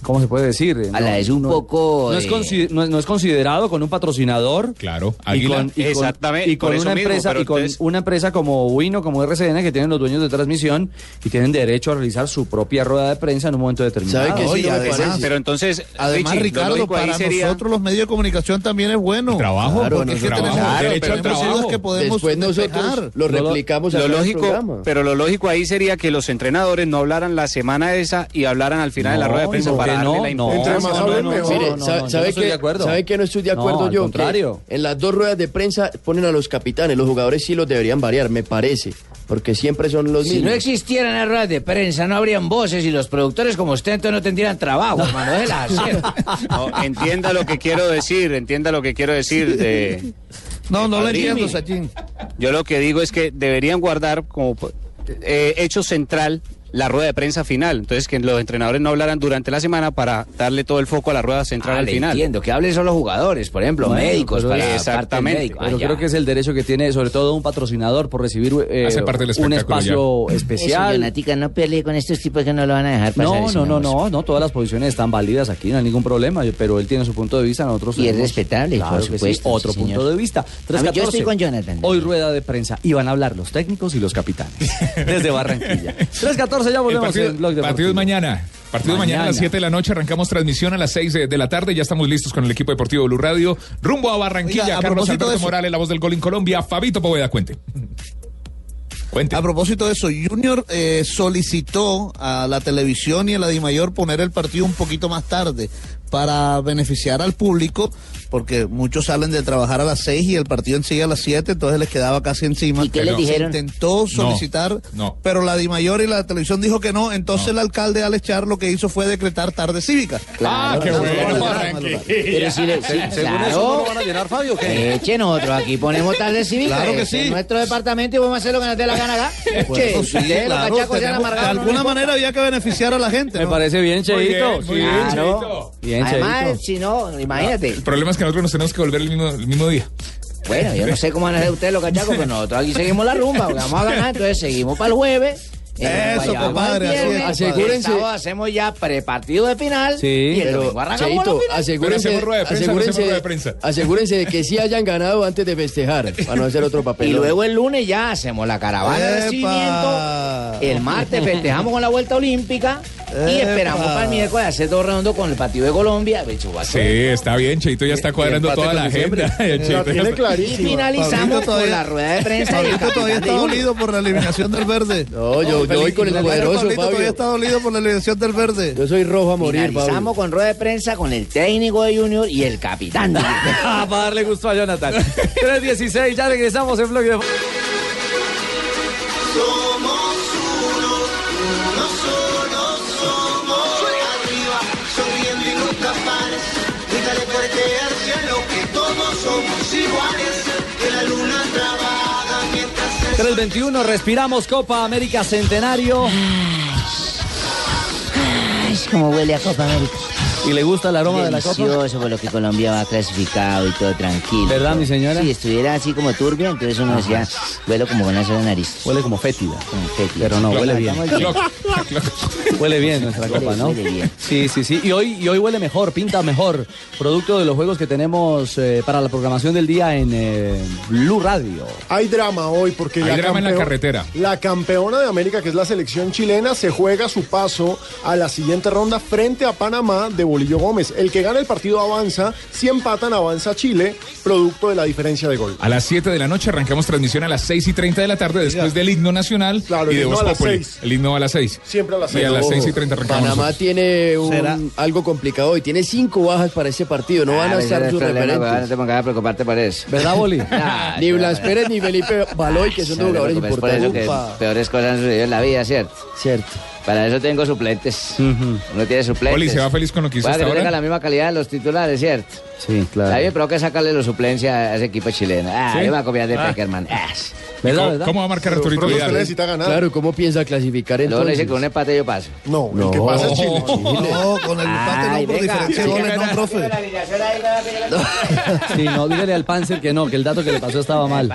Speaker 4: ¿Cómo se puede decir?
Speaker 13: A la es un
Speaker 4: no-
Speaker 13: poco,
Speaker 4: No es,
Speaker 13: eh,
Speaker 4: consi- no es- no es considerado con un patrocinador.
Speaker 8: Claro,
Speaker 4: Y
Speaker 8: Águila.
Speaker 4: con, y con-
Speaker 15: Exactamente,
Speaker 4: y con
Speaker 15: por eso
Speaker 4: una
Speaker 15: mismo,
Speaker 4: empresa y con
Speaker 15: entonces-
Speaker 4: una empresa como Wino, como RCN, que tienen los dueños de transmisión y tienen derecho a realizar su propia rueda de prensa en un momento determinado.
Speaker 10: ¿Sabe qué sí
Speaker 5: Oye, además-?
Speaker 15: Pero entonces,
Speaker 5: Además,
Speaker 15: Richie,
Speaker 5: Ricardo, para
Speaker 15: sería-
Speaker 5: nosotros los medios de comunicación también es bueno.
Speaker 8: Trabajo,
Speaker 10: Claro,
Speaker 5: porque es que
Speaker 10: trabajo.
Speaker 5: tenemos,
Speaker 8: Claro, derecho al trabajo.
Speaker 5: que podemos
Speaker 10: Después nosotros lo replicamos
Speaker 15: lo
Speaker 10: el
Speaker 15: lógico, pero lo lógico ahí sería que los entrenadores no hablaran la semana esa y hablaran al final de la rueda de prensa
Speaker 4: ¿por
Speaker 15: para darle
Speaker 4: no? No,
Speaker 6: Entre más hablen,
Speaker 4: no,
Speaker 6: mejor.
Speaker 10: Mire,
Speaker 4: no, no,
Speaker 10: sa-
Speaker 4: yo no
Speaker 10: ¿sabe,
Speaker 4: estoy
Speaker 10: que,
Speaker 4: de acuerdo.
Speaker 10: ¿sabe que no estoy de
Speaker 4: No,
Speaker 10: acuerdo
Speaker 4: al
Speaker 10: yo?
Speaker 4: contrario.
Speaker 10: Que en las dos ruedas de prensa ponen a los capitanes, los jugadores sí los deberían variar, me parece. porque siempre son los
Speaker 13: Si
Speaker 10: mismos.
Speaker 13: no existieran las ruedas de prensa, no habrían voces y los productores como usted entonces no tendrían trabajo, hermano.
Speaker 15: No, entienda lo que quiero decir, entienda lo que quiero decir de...
Speaker 5: No, no lo entiendo, Sachin.
Speaker 15: Yo lo que digo es que deberían guardar como eh, hecho central la rueda de prensa final. Entonces, que los entrenadores no hablaran durante la semana para darle todo el foco a la rueda central
Speaker 13: Ah,
Speaker 15: al
Speaker 13: le
Speaker 15: final.
Speaker 13: entiendo, que hablen solo jugadores, por ejemplo,
Speaker 4: Bueno,
Speaker 13: médicos,
Speaker 4: pero-
Speaker 13: para
Speaker 15: Exactamente.
Speaker 13: parte médico. Ah,
Speaker 4: Pero
Speaker 13: ya.
Speaker 4: creo que es el derecho que tiene, sobre todo un patrocinador, por recibir eh,
Speaker 8: parte
Speaker 4: un espacio
Speaker 13: Eso,
Speaker 4: especial.
Speaker 13: Donatica, no pelee con estos tipos que no lo van a dejar pasar.
Speaker 4: No, no, no, no, no, todas las posiciones están válidas aquí, no hay ningún problema, pero él tiene su punto de vista, nosotros
Speaker 13: Y es respetable,
Speaker 4: Claro
Speaker 13: por
Speaker 4: sí,
Speaker 13: supuesto,
Speaker 4: otro
Speaker 13: sí,
Speaker 4: punto
Speaker 13: señor.
Speaker 4: de vista.
Speaker 13: A mí, yo
Speaker 4: 3:14.
Speaker 13: estoy con Jonathan.
Speaker 4: Hoy rueda de prensa y van a hablar los técnicos y los capitanes desde Barranquilla. 3.14 ya
Speaker 8: El
Speaker 4: volvemos
Speaker 8: partido,
Speaker 4: en Blog
Speaker 8: partido es mañana. Partido mañana. a las
Speaker 4: Mañana.
Speaker 8: 7 de la noche. Arrancamos transmisión a las 6 de, de la tarde. Ya estamos listos con el equipo deportivo Blue Radio. Rumbo a Barranquilla.
Speaker 5: Oiga, a
Speaker 8: Carlos
Speaker 5: propósito
Speaker 8: Alberto
Speaker 5: de eso-
Speaker 8: Morales, la voz del gol en Colombia. Fabito Poveda, cuente. Cuente.
Speaker 5: A propósito de eso, Junior eh, solicitó a la televisión y a la DIMAYOR poner el partido un poquito más tarde para beneficiar al público, porque muchos salen de trabajar a las 6 y el partido en sigue a las 7, entonces les quedaba casi encima.
Speaker 13: ¿Y qué
Speaker 8: les
Speaker 5: Se
Speaker 13: dijeron?
Speaker 5: intentó solicitar,
Speaker 8: no.
Speaker 5: pero la DIMAYOR y la televisión dijo que no, entonces el alcalde Alex Char lo que hizo fue decretar tarde cívica.
Speaker 8: Ah, qué bueno.
Speaker 13: Pero si le, sí,
Speaker 9: Según eso, ¿no lo van a llenar, Fabio? o qué?
Speaker 13: Eche nosotros aquí ponemos tarde cívica.
Speaker 5: Claro que
Speaker 13: es
Speaker 5: sí.
Speaker 13: nuestro departamento y vamos a hacer lo que nos dé la gana acá.
Speaker 5: Pues sí,
Speaker 13: ustedes,
Speaker 5: claro, tenemos- de alguna manera había que beneficiar a la gente.
Speaker 4: Me parece bien,
Speaker 8: Muy
Speaker 4: Cheito.
Speaker 8: bien, muy bien,
Speaker 13: Claro.
Speaker 8: Cheito.
Speaker 4: Bien,
Speaker 13: Además,
Speaker 4: Cheito.
Speaker 13: si no, imagínate.
Speaker 8: El problema es que nosotros nos tenemos que volver el mismo, el mismo día.
Speaker 13: Bueno, yo no sé cómo van a hacer ustedes los cachacos, pero nosotros aquí seguimos la rumba, porque vamos a ganar, entonces seguimos para el jueves. eh,
Speaker 5: Eso, compadre.
Speaker 10: Asegúrense.
Speaker 13: el sábado hacemos ya prepartido de final.
Speaker 4: Sí,
Speaker 13: y el
Speaker 10: Pero,
Speaker 13: domingo arrancamos
Speaker 10: Cheito,
Speaker 13: la final.
Speaker 10: asegúrense,
Speaker 8: Pero rueda de prensa, rueda de
Speaker 10: asegúrense,
Speaker 8: prensa.
Speaker 10: asegúrense de que sí hayan ganado antes de festejar, para no hacer otro papel.
Speaker 13: Y luego el lunes ya hacemos la caravana de recibimiento. El martes festejamos con la vuelta olímpica. Y esperamos para el miércoles hacer todo redondo con el partido de Colombia. Becho,
Speaker 8: Sí, está bien. Cheito ya está cuadrando toda la agenda. Cheito
Speaker 6: tiene
Speaker 13: Y
Speaker 6: clarísima.
Speaker 13: finalizamos
Speaker 5: Pablito
Speaker 13: con
Speaker 5: todavía-
Speaker 13: la rueda de prensa.
Speaker 5: Pablito todavía está
Speaker 13: de
Speaker 5: dolido por la eliminación del verde.
Speaker 10: No, yo, yo voy con el
Speaker 5: Pablito
Speaker 10: poderoso,
Speaker 5: todavía
Speaker 10: Fabio.
Speaker 5: está dolido por la eliminación del verde.
Speaker 10: Yo soy rojo a morir,
Speaker 13: Finalizamos con rueda de prensa con el técnico de Junior y el capitán de.
Speaker 4: Ah, para darle gusto a Jonathan. 3.16, ya regresamos en Blog Deportivo.
Speaker 3: Iguales. Que la luna trabaja mientras el
Speaker 4: 321, respiramos Copa América Centenario.
Speaker 13: Ay, cómo huele a Copa América.
Speaker 4: ¿Y le gusta el aroma de la Copa?
Speaker 13: Delicioso, por lo que Colombia va clasificado y todo tranquilo.
Speaker 4: ¿Verdad, mi señora?
Speaker 13: Si estuviera así como turbio, entonces uno decía, huele como con esa nariz.
Speaker 4: Huele como fétida.
Speaker 13: Como.
Speaker 4: Pero no, huele bien. Huele bien nuestra
Speaker 13: Huele-
Speaker 4: copa, ¿no?
Speaker 13: huele bien.
Speaker 4: Sí, sí, sí. Y hoy, y hoy huele mejor, pinta mejor. Producto de los juegos que tenemos eh, para la programación del día en eh, Blue Radio.
Speaker 6: Hay drama hoy porque
Speaker 8: Hay drama en la carretera.
Speaker 6: La campeona de América, que es la selección chilena, se juega su paso a la siguiente ronda frente a Panamá de Bolillo Gómez. El que gana el partido avanza, si empatan avanza Chile, producto de la diferencia de gol.
Speaker 8: A las 7 de la noche arrancamos transmisión a las 6 y 30 de la tarde después del himno nacional
Speaker 6: Claro,
Speaker 8: y
Speaker 6: el
Speaker 8: de
Speaker 6: himno
Speaker 8: Voz
Speaker 6: a las
Speaker 8: Populi.
Speaker 6: 6.
Speaker 8: El himno a las 6.
Speaker 6: Siempre a las
Speaker 8: Y a las
Speaker 10: Ojo,
Speaker 8: 6 y 30 arrancamos.
Speaker 10: Panamá
Speaker 8: nosotros.
Speaker 10: tiene un-
Speaker 5: ¿Será?
Speaker 10: algo complicado y tiene cinco bajas para ese partido. No van a
Speaker 13: Ah,
Speaker 10: estar sus
Speaker 13: es el problema, weón, No
Speaker 10: referentes.
Speaker 13: te pongas a preocuparte por eso.
Speaker 4: ¿Verdad, Boli?
Speaker 13: Ah,
Speaker 10: Ni Blas Pérez ni Felipe Baloy, que son
Speaker 13: No
Speaker 10: jugadores
Speaker 13: preocupes por eso
Speaker 10: importantes.
Speaker 13: peores cosas han sucedido en la vida, ¿cierto?
Speaker 10: Cierto.
Speaker 13: Para eso tengo suplentes. Uno tiene suplentes.
Speaker 8: Oli, ¿se va feliz con lo que hizo
Speaker 13: Puede
Speaker 8: hasta
Speaker 13: que no tenga
Speaker 8: ahora?
Speaker 13: la misma calidad de los titulares, ¿cierto?
Speaker 4: Sí, claro.
Speaker 13: A mí me provoca sacarle los suplencia a ese equipo chileno. Ah,
Speaker 8: ¿Sí?
Speaker 13: yo me voy a copiar de
Speaker 8: Ah.
Speaker 13: Peckerman. Ah.
Speaker 4: ¿Verdad,
Speaker 8: ¿Cómo,
Speaker 4: verdad?
Speaker 8: cómo va a marcar Arturito
Speaker 6: usted
Speaker 8: Vidal?
Speaker 6: necesita ganar.
Speaker 10: Claro, ¿cómo piensa clasificar
Speaker 13: Luego le
Speaker 10: entonces?
Speaker 13: dice que un empate yo paso.
Speaker 6: No, el
Speaker 10: No.
Speaker 6: que pasa es Chile.
Speaker 5: No, con el empate
Speaker 13: Ay,
Speaker 5: no, por
Speaker 13: venga.
Speaker 5: diferencia de goles, no, profe.
Speaker 4: Sí, no, dígale al Panzer que no, que el dato que le pasó estaba mal.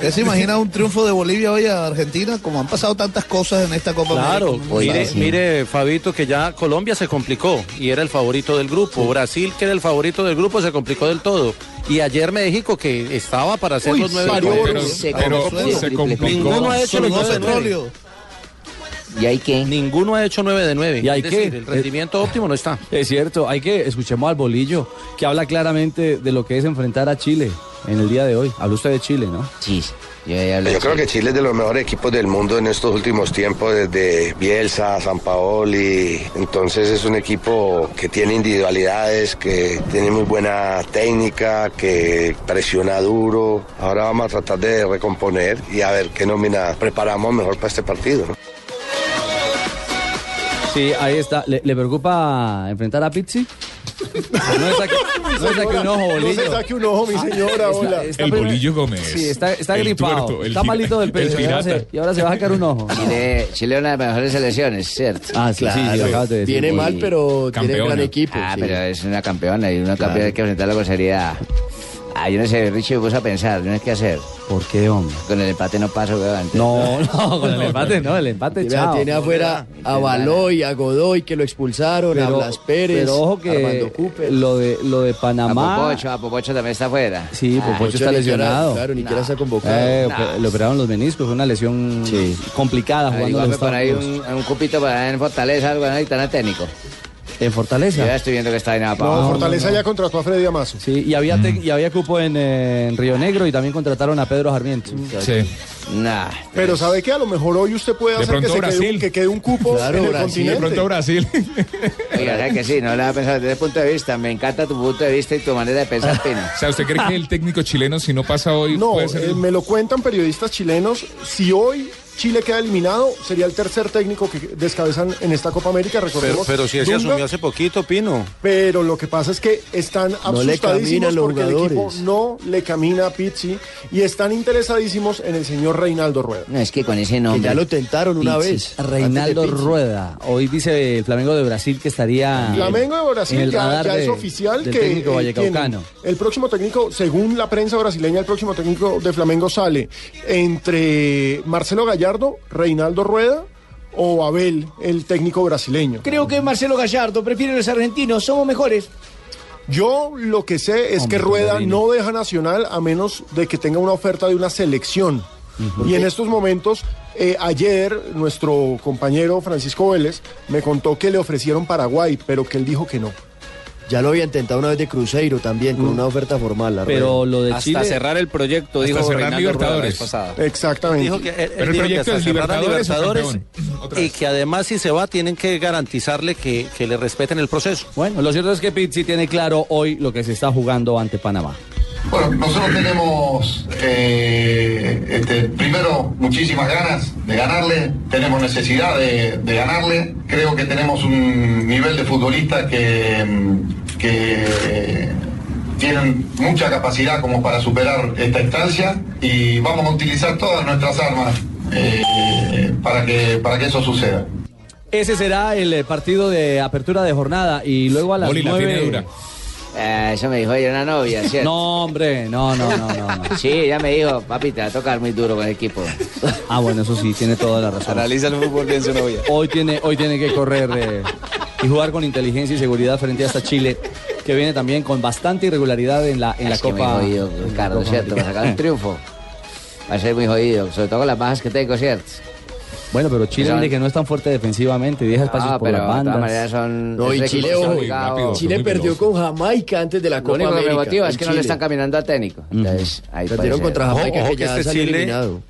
Speaker 5: ¿Qué se imagina un triunfo de Bolivia hoy a Argentina? Como han pasado tantas cosas en esta Copa
Speaker 9: Claro,
Speaker 5: América.
Speaker 9: mire,
Speaker 13: sí.
Speaker 9: mire, Fabito, que ya Colombia se complicó y era el favorito del grupo. Brasil, que era el favorito del grupo, se complicó del todo. Y ayer México, que estaba para hacer
Speaker 6: Uy,
Speaker 9: los nueve.
Speaker 8: Pero,
Speaker 13: Se
Speaker 8: pero se complicó.
Speaker 9: Ninguno ha hecho los nueve de nueve.
Speaker 5: petróleo.
Speaker 13: ¿Y hay que
Speaker 9: Ninguno ha hecho 9 de 9.
Speaker 4: ¿Y hay qué?
Speaker 9: el rendimiento óptimo no está.
Speaker 4: Es cierto, hay que, escuchemos al bolillo, que habla claramente de lo que es enfrentar a Chile. En el día de hoy. Habló usted de Chile, ¿no?
Speaker 13: Sí. Yo,
Speaker 16: Yo creo que Chile es de los mejores equipos del mundo en estos últimos tiempos, desde Bielsa, San Paoli. Entonces es un equipo que tiene individualidades, que tiene muy buena técnica, que presiona duro. Ahora vamos a tratar de recomponer y a ver qué nómina preparamos mejor para este partido. ¿no?
Speaker 4: Sí, ahí está. ¿Le, le preocupa enfrentar a Pizzi? No le saque, no le saque un ojo,
Speaker 6: No
Speaker 4: bolillo.
Speaker 6: se saque un ojo, mi señora,
Speaker 4: Está-
Speaker 6: hola.
Speaker 4: está
Speaker 8: El bolillo Gómez.
Speaker 4: Sí, está, está
Speaker 8: El
Speaker 4: gripado.
Speaker 8: tuerto,
Speaker 4: está malito del
Speaker 8: el
Speaker 4: pecho. Y ahora, se, y ahora se va a sacar un ojo.
Speaker 13: Chile, Chile es una de las mejores selecciones, ¿cierto?
Speaker 4: Ah, sí, sí, sí, lo acabas de decir.
Speaker 10: Viene mal, pero tiene
Speaker 8: Campeona.
Speaker 10: gran equipo.
Speaker 13: Ah,
Speaker 10: sí.
Speaker 13: pero es una campeona y una
Speaker 10: Claro.
Speaker 13: campeona hay que presentarla con seriedad. Ah, yo no sé, Richie me puso a pensar, no es qué hacer.
Speaker 4: ¿Por qué, hombre?
Speaker 13: Con el empate no paso, weón.
Speaker 4: No, no, con el empate no, el empate, chao.
Speaker 10: tiene afuera a Baloy, a Godoy, que lo expulsaron, a Blas Pérez,
Speaker 4: pero ojo que
Speaker 10: Armando Cooper.
Speaker 4: lo de lo de
Speaker 13: A
Speaker 4: Panamá.
Speaker 13: Popocho, a Popocho también está afuera.
Speaker 4: Sí,
Speaker 13: Ah,
Speaker 4: Popocho
Speaker 10: Pocho
Speaker 4: está lesionado.
Speaker 10: Claro, ni siquiera se ha convocado.
Speaker 4: Eh, ope- le operaron los meniscos, fue una lesión complicada
Speaker 13: Ah,
Speaker 4: jugando en
Speaker 13: igual
Speaker 4: los
Speaker 13: por ahí
Speaker 4: Estados
Speaker 13: un,
Speaker 4: Unidos.
Speaker 13: un cupito para en Fortaleza, algo ahí tan técnico.
Speaker 4: En Fortaleza.
Speaker 13: ya estoy viendo que está nada para
Speaker 6: No. Fortaleza ya contrató a Freddy Amazo.
Speaker 4: Sí, y había, tec- y había cupo en, eh, en Río Negro y también contrataron a Pedro Sarmiento.
Speaker 8: Sí.
Speaker 13: Nah.
Speaker 6: Pero sabe que a lo mejor hoy usted puede
Speaker 8: De
Speaker 6: hacer que, se quede, un-
Speaker 8: Brasil.
Speaker 6: que quede un cupo
Speaker 10: Claro,
Speaker 6: en el
Speaker 10: Brasil, de
Speaker 8: De
Speaker 6: continente.
Speaker 8: pronto Brasil.
Speaker 13: Oiga, ¿sabes que sí? No le había pensado desde ese punto de vista. Me encanta tu punto de vista y tu manera de pensar, Pino.
Speaker 8: O sea, ¿usted cree que el técnico chileno, si no pasa hoy,
Speaker 6: No,
Speaker 8: puede ser
Speaker 6: eh, me lo cuentan periodistas chilenos. Si hoy Chile queda eliminado, sería el tercer técnico que descabezan en esta Copa América.
Speaker 9: Pero,
Speaker 6: Recordemos.
Speaker 9: pero si él se
Speaker 6: Dunga,
Speaker 9: asumió hace poquito, Pino.
Speaker 6: Pero lo que pasa es que están
Speaker 10: No le
Speaker 6: asustadísimos
Speaker 10: los
Speaker 6: porque el equipo
Speaker 10: jugadores.
Speaker 6: no le camina a Pizzi y están interesadísimos en el señor Reinaldo Rueda.
Speaker 13: No, es que con ese
Speaker 10: Que
Speaker 13: nombre.
Speaker 10: ya lo tentaron una vez.
Speaker 4: Reinaldo. Rueda. Hoy dice el Flamengo de Brasil que estaría.
Speaker 6: Flamengo de
Speaker 4: en
Speaker 6: Brasil
Speaker 4: el
Speaker 6: ya,
Speaker 4: radar
Speaker 6: ya es oficial
Speaker 4: del
Speaker 6: que
Speaker 4: técnico vallecaucano.
Speaker 6: tienen- el próximo técnico, según la prensa brasileña, el próximo técnico de Flamengo sale entre Marcelo Gallardo, Reinaldo Rueda o Abel, el técnico brasileño.
Speaker 13: Creo que Marcelo Gallardo prefiere los argentinos, somos mejores.
Speaker 6: Yo lo que sé es
Speaker 4: Hombre,
Speaker 6: que Rueda no deja Nacional a menos de que tenga una oferta de una selección. Y en estos momentos, eh, ayer nuestro compañero Francisco Vélez me contó que le ofrecieron Paraguay, pero que él dijo que no.
Speaker 10: Ya lo había intentado una vez de Cruzeiro también, con una oferta formal. la
Speaker 4: Pero lo de
Speaker 15: Hasta
Speaker 4: Chile.
Speaker 15: cerrar el proyecto, dijo
Speaker 8: cerrar
Speaker 15: Reinaldo
Speaker 8: Libertadores.
Speaker 15: pasada.
Speaker 6: Exactamente.
Speaker 9: Dijo que, él- él
Speaker 8: Pero el
Speaker 9: dijo
Speaker 8: proyecto es Libertadores
Speaker 9: y que además si se va tienen que garantizarle que, que le respeten el proceso.
Speaker 4: Bueno, lo cierto es que Pizzi tiene claro hoy lo que se está jugando ante Panamá.
Speaker 17: Bueno, nosotros tenemos, eh, este, primero, muchísimas ganas de ganarle, tenemos necesidad de, de ganarle, creo que tenemos un nivel de futbolista que, mm, que tienen mucha capacidad como para superar esta instancia y vamos a utilizar todas nuestras armas eh, para, que, para que eso suceda.
Speaker 4: Ese será el eh, partido de apertura de jornada y luego a las
Speaker 8: Boli la tiene
Speaker 4: nueve.
Speaker 8: dura.
Speaker 13: Eh, eso me dijo ella una novia, ¿cierto?
Speaker 4: No, hombre, no, no, no, no. no.
Speaker 13: Sí, ella me dijo, papi, te va a tocar muy duro con el equipo.
Speaker 4: Ah, bueno, eso sí, tiene toda la razón.
Speaker 15: Analiza el fútbol bien su novia.
Speaker 4: Hoy tiene, hoy tiene que correr eh, y jugar con inteligencia y seguridad frente a esta Chile, que viene también con bastante irregularidad en la, en la
Speaker 13: es que
Speaker 4: Copa.
Speaker 13: muy jodido,
Speaker 4: la
Speaker 13: Ricardo, ¿cierto? Para sacar un triunfo. Va a ser muy jodido, sobre todo con las bajas que tengo, ¿cierto?
Speaker 4: Bueno, pero Chile
Speaker 13: Son-
Speaker 4: mire que no es tan fuerte defensivamente, deja espacios
Speaker 13: Ah,
Speaker 4: por
Speaker 13: pero
Speaker 4: las
Speaker 13: de
Speaker 4: bandas.
Speaker 13: son...
Speaker 10: No, y Chile, ojo,
Speaker 8: rápido.
Speaker 10: Chile perdió con Jamaica antes de la
Speaker 13: Lo
Speaker 10: Copa
Speaker 13: único que me
Speaker 10: América.
Speaker 13: motiva es que no le están caminando a técnico. Entonces, ahí
Speaker 10: Perdieron contra Jamaica,
Speaker 9: ojo
Speaker 10: que ya
Speaker 9: este Chile-
Speaker 10: eliminado.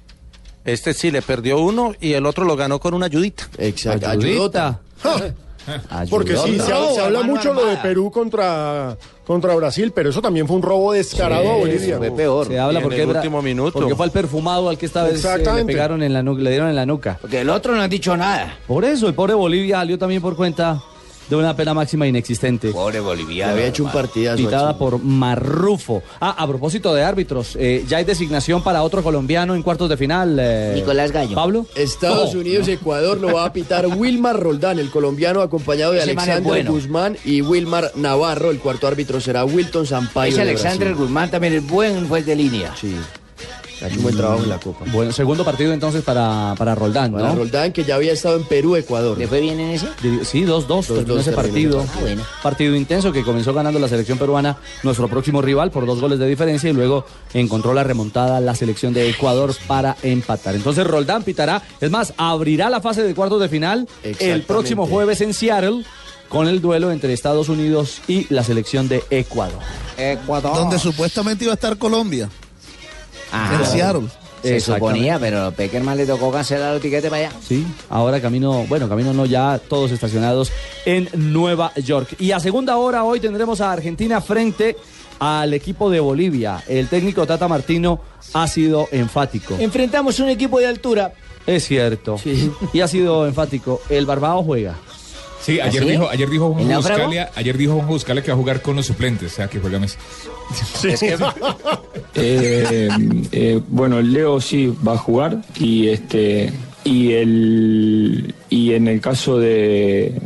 Speaker 9: Este Chile perdió uno y el otro lo ganó con una ayudita.
Speaker 10: Exacto.
Speaker 4: Ayudita.
Speaker 10: Ayudota.
Speaker 6: Porque sí, se, habla mucho lo de. Perú contra, contra Brasil, pero eso también fue un robo descarado a Bolivia.
Speaker 13: Fue peor.
Speaker 4: Se habla porque,
Speaker 9: el último minuto.
Speaker 4: porque fue el perfumado al que esta vez eh, le pegaron en la nuca, le dieron en la nuca.
Speaker 13: Porque el otro no ha dicho nada.
Speaker 4: Por eso el pobre Bolivia salió también por cuenta de una pena máxima inexistente.
Speaker 13: Pobre boliviano.
Speaker 10: había hecho un partidazo.
Speaker 4: Pitada por Marrufo. Ah, a propósito de árbitros, eh, ya hay designación para otro colombiano en cuartos de final. eh,
Speaker 13: Nicolás Gallo.
Speaker 4: Pablo.
Speaker 10: Estados
Speaker 4: No,
Speaker 10: Unidos, Ecuador lo va a pitar Wilmar Roldán, el colombiano acompañado de
Speaker 13: Ese es
Speaker 10: Alexander
Speaker 13: bueno.
Speaker 10: Guzmán y Wilmar Navarro. El cuarto árbitro será Wilton Sampaio. De
Speaker 13: Alexander. Guzmán también es buen juez de línea.
Speaker 10: Sí. Ha hecho un buen trabajo en la Copa.
Speaker 4: Bueno, segundo partido entonces para, para Roldán,
Speaker 10: Para
Speaker 4: ¿no?
Speaker 10: Roldán, que ya había estado en Perú, Ecuador.
Speaker 13: ¿Le fue bien en ese?
Speaker 4: Sí, 2-2 terminó
Speaker 10: dos
Speaker 4: ese partido.
Speaker 13: Ah, bueno.
Speaker 4: Partido intenso que comenzó ganando la selección peruana, nuestro próximo rival, por dos goles de diferencia y luego encontró la remontada la selección de Ecuador para empatar. Entonces Roldán pitará, es más, abrirá la fase de cuartos de final el próximo jueves en Seattle con el duelo entre Estados Unidos y la selección de Ecuador.
Speaker 13: Ecuador.
Speaker 5: Donde supuestamente iba a estar Colombia.
Speaker 13: Ajá.
Speaker 5: En Seattle.
Speaker 13: Se suponía, pero a Peckerman le tocó cancelar el tiquete para allá.
Speaker 4: Sí, ahora camino, bueno, camino no ya todos estacionados en Nueva York. Y a segunda hora hoy tendremos a Argentina frente al equipo de Bolivia. El técnico Tata Martino ha sido enfático.
Speaker 13: Enfrentamos un equipo de altura.
Speaker 4: Es cierto. Y ha sido enfático. El Barbado juega.
Speaker 8: Sí, ayer
Speaker 4: ¿Ah, sí?
Speaker 8: dijo, ayer dijo
Speaker 4: ¿El
Speaker 8: Juan? Buscalia, ayer dijo Juan Buscalia que va a jugar con los suplentes, o sea que juega Messi.
Speaker 18: Eh, eh, bueno, Leo sí va a jugar y este y el y en el caso de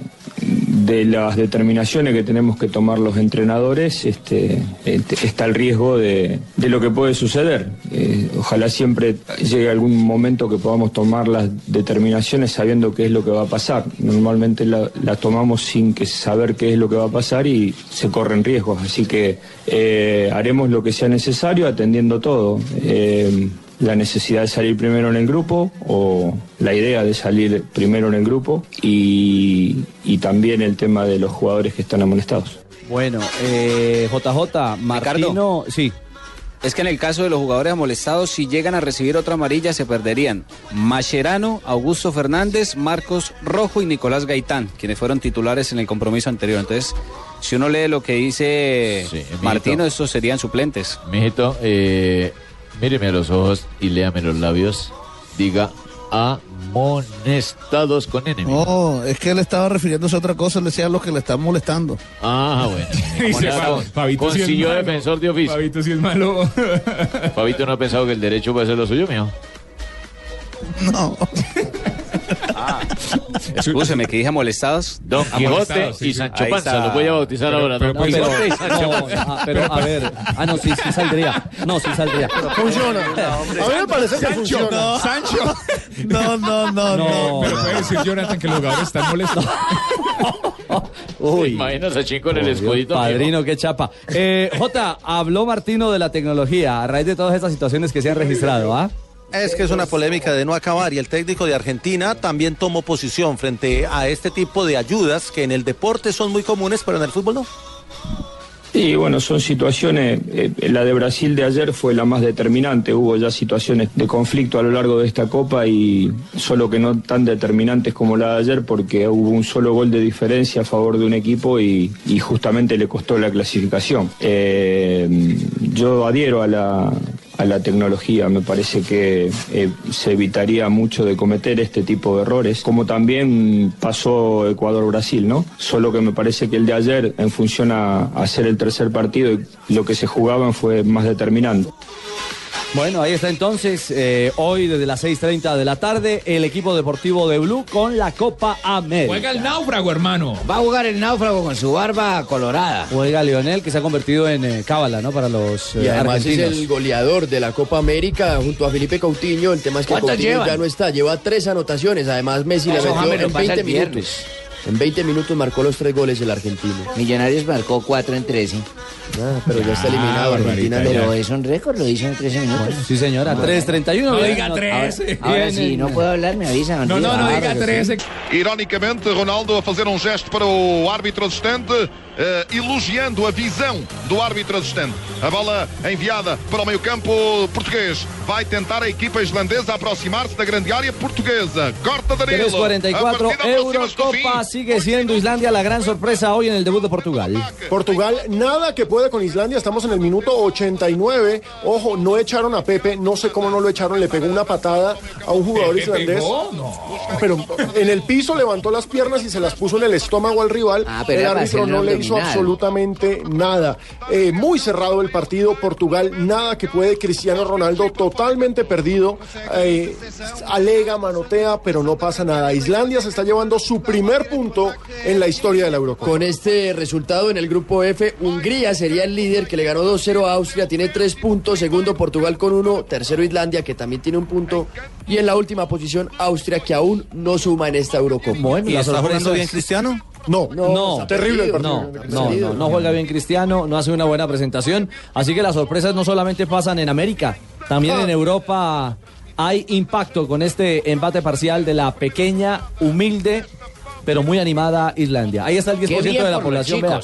Speaker 18: de las determinaciones que tenemos que tomar los entrenadores, este, este, está el riesgo de, de lo que puede suceder. Eh, ojalá siempre llegue algún momento que podamos tomar las determinaciones sabiendo qué es lo que va a pasar. Normalmente la- las tomamos sin saber qué es lo que va a pasar y se corren riesgos. Así que eh, haremos lo que sea necesario atendiendo todo. Eh, la necesidad de salir primero en el grupo o la idea de salir primero en el grupo y, y también el tema de los jugadores que están amonestados.
Speaker 4: Bueno, eh, JJ, Martino, sí.
Speaker 15: Es que en el caso de los jugadores molestados, si llegan a recibir otra amarilla, se perderían Mascherano, Augusto Fernández, Marcos Rojo y Nicolás Gaitán, quienes fueron titulares en el compromiso anterior. Entonces, si uno lee lo que dice Martino, estos serían suplentes.
Speaker 19: Mijito, eh, míreme a los ojos y léame los labios. Diga amonestados con N.
Speaker 5: No, es que él estaba refiriéndose a otra cosa, le decía a los que le están molestando.
Speaker 19: Ah, bueno.
Speaker 8: Fabito sí
Speaker 19: defensor de oficio.
Speaker 8: Fabito sí es malo.
Speaker 19: Fabito no ha pensado que el derecho puede ser lo suyo, mijo.
Speaker 5: No.
Speaker 15: Escúcheme, que dije molestados.
Speaker 19: Don Quijote y Sancho Panza, los voy a bautizar ahora.
Speaker 4: No, pero, no, ah, pero a ver, ah no, sí, sí saldría, no, sí saldría.
Speaker 6: Funciona. A mí me parece que funciona.
Speaker 8: Sancho.
Speaker 5: No, no, no, no.
Speaker 8: Pero puede decir Jonathan que los jugadores están molestos.
Speaker 4: Uy.
Speaker 19: Imaginas a Chico en el escudito.
Speaker 4: Padrino, qué chapa. Eh, J, habló Martino de la tecnología a raíz de todas estas situaciones que se han registrado, ¿ah?
Speaker 9: Es que es una polémica de no acabar y el técnico de Argentina también tomó posición frente a este tipo de ayudas que en el deporte son muy comunes, pero en el fútbol no.
Speaker 18: Y bueno, son situaciones, eh, la de Brasil de ayer fue la más determinante, hubo ya situaciones de conflicto a lo largo de esta Copa y solo que no tan determinantes como la de ayer porque hubo un solo gol de diferencia a favor de un equipo y, y justamente le costó la clasificación. Eh, yo adhiero a la, a la tecnología, me parece que eh, se evitaría mucho de cometer este tipo de errores, como también pasó Ecuador-Brasil, ¿no? Solo que me parece que el de ayer, en función a, hacer el tercer partido, lo que se jugaban fue más determinante.
Speaker 4: Bueno, ahí está entonces, eh, hoy desde las 6.30 de la tarde, el equipo deportivo de Blue con la Copa América.
Speaker 8: Juega el náufrago, hermano.
Speaker 13: Va a jugar el náufrago con su barba colorada.
Speaker 4: Juega Lionel, que se ha convertido en eh, cábala, ¿no? Para los eh,
Speaker 10: Y además
Speaker 4: argentinos.
Speaker 10: es el goleador de la Copa América junto a Felipe Coutinho. El tema es que
Speaker 13: ¿Cuántas
Speaker 10: Coutinho
Speaker 13: llevan?
Speaker 10: ya no está, lleva tres anotaciones. Además, Messi le
Speaker 13: Eso,
Speaker 10: metió
Speaker 13: James, lo
Speaker 10: en
Speaker 13: pasa
Speaker 10: 20
Speaker 13: el viernes.
Speaker 10: En 20 minutos marcó los tres goles el argentino.
Speaker 13: Millonarios marcó 4 en 13.
Speaker 10: Ah, pero ya está eliminado.
Speaker 4: barbarita,
Speaker 10: Argentina no.
Speaker 13: Pero es un récord, lo hizo en 13 minutos.
Speaker 4: Sí, señora, 3.31.
Speaker 8: No
Speaker 4: bien,
Speaker 8: diga
Speaker 4: no-
Speaker 8: 13.
Speaker 13: Ahora
Speaker 4: Bien,
Speaker 13: sí, no puedo hablar, me avisan.
Speaker 8: No, no, no diga
Speaker 13: Claro que
Speaker 8: 13.
Speaker 11: Ironicamente, Ronaldo a fazer um gesto para o árbitro assistente, eh, elogiando a visão do árbitro assistente. A bola enviada para o meio-campo português. Vai tentar a equipa islandesa aproximar-se da grande área portuguesa. Corta Danilo.
Speaker 4: 3.44,
Speaker 11: A partida aproxima-se do fim.
Speaker 4: Eurocopa sigue siendo Islandia la gran sorpresa hoy en el debut de Portugal.
Speaker 6: Portugal, nada que puede con Islandia. Estamos en el minuto 89. Ojo, no echaron a Pepe. No sé cómo no lo echaron. Le pegó una patada a un jugador
Speaker 8: ¿Pepe
Speaker 6: islandés.
Speaker 8: No.
Speaker 6: Pero en el piso levantó las piernas y se las puso en el estómago al rival.
Speaker 13: Ah, pero
Speaker 6: el árbitro no le hizo absolutamente nada. Eh, muy cerrado el partido. Portugal, nada que puede. Cristiano Ronaldo totalmente perdido. Eh, alega, manotea, pero no pasa nada. Islandia se está llevando su primer punto en la historia de la Eurocopa.
Speaker 10: Con este resultado en el grupo F, Hungría sería el líder que le ganó 2-0 a Austria, tiene tres puntos, segundo Portugal con uno, tercero Islandia que también tiene un punto y en la última posición Austria que aún no suma en esta Eurocopa.
Speaker 4: Bueno,
Speaker 9: ¿Y
Speaker 4: la
Speaker 9: está
Speaker 4: sorpresa
Speaker 9: jugando bien Cristiano?
Speaker 6: No,
Speaker 4: No,
Speaker 10: está
Speaker 6: terrible el partido.
Speaker 4: No, no, no, no juega bien Cristiano, no hace una buena presentación. Así que las sorpresas no solamente pasan en América, también en Europa hay impacto con este empate parcial de la pequeña, humilde pero muy animada Islandia. Ahí está el 10%
Speaker 13: Qué bien
Speaker 4: de la
Speaker 13: por los
Speaker 4: población.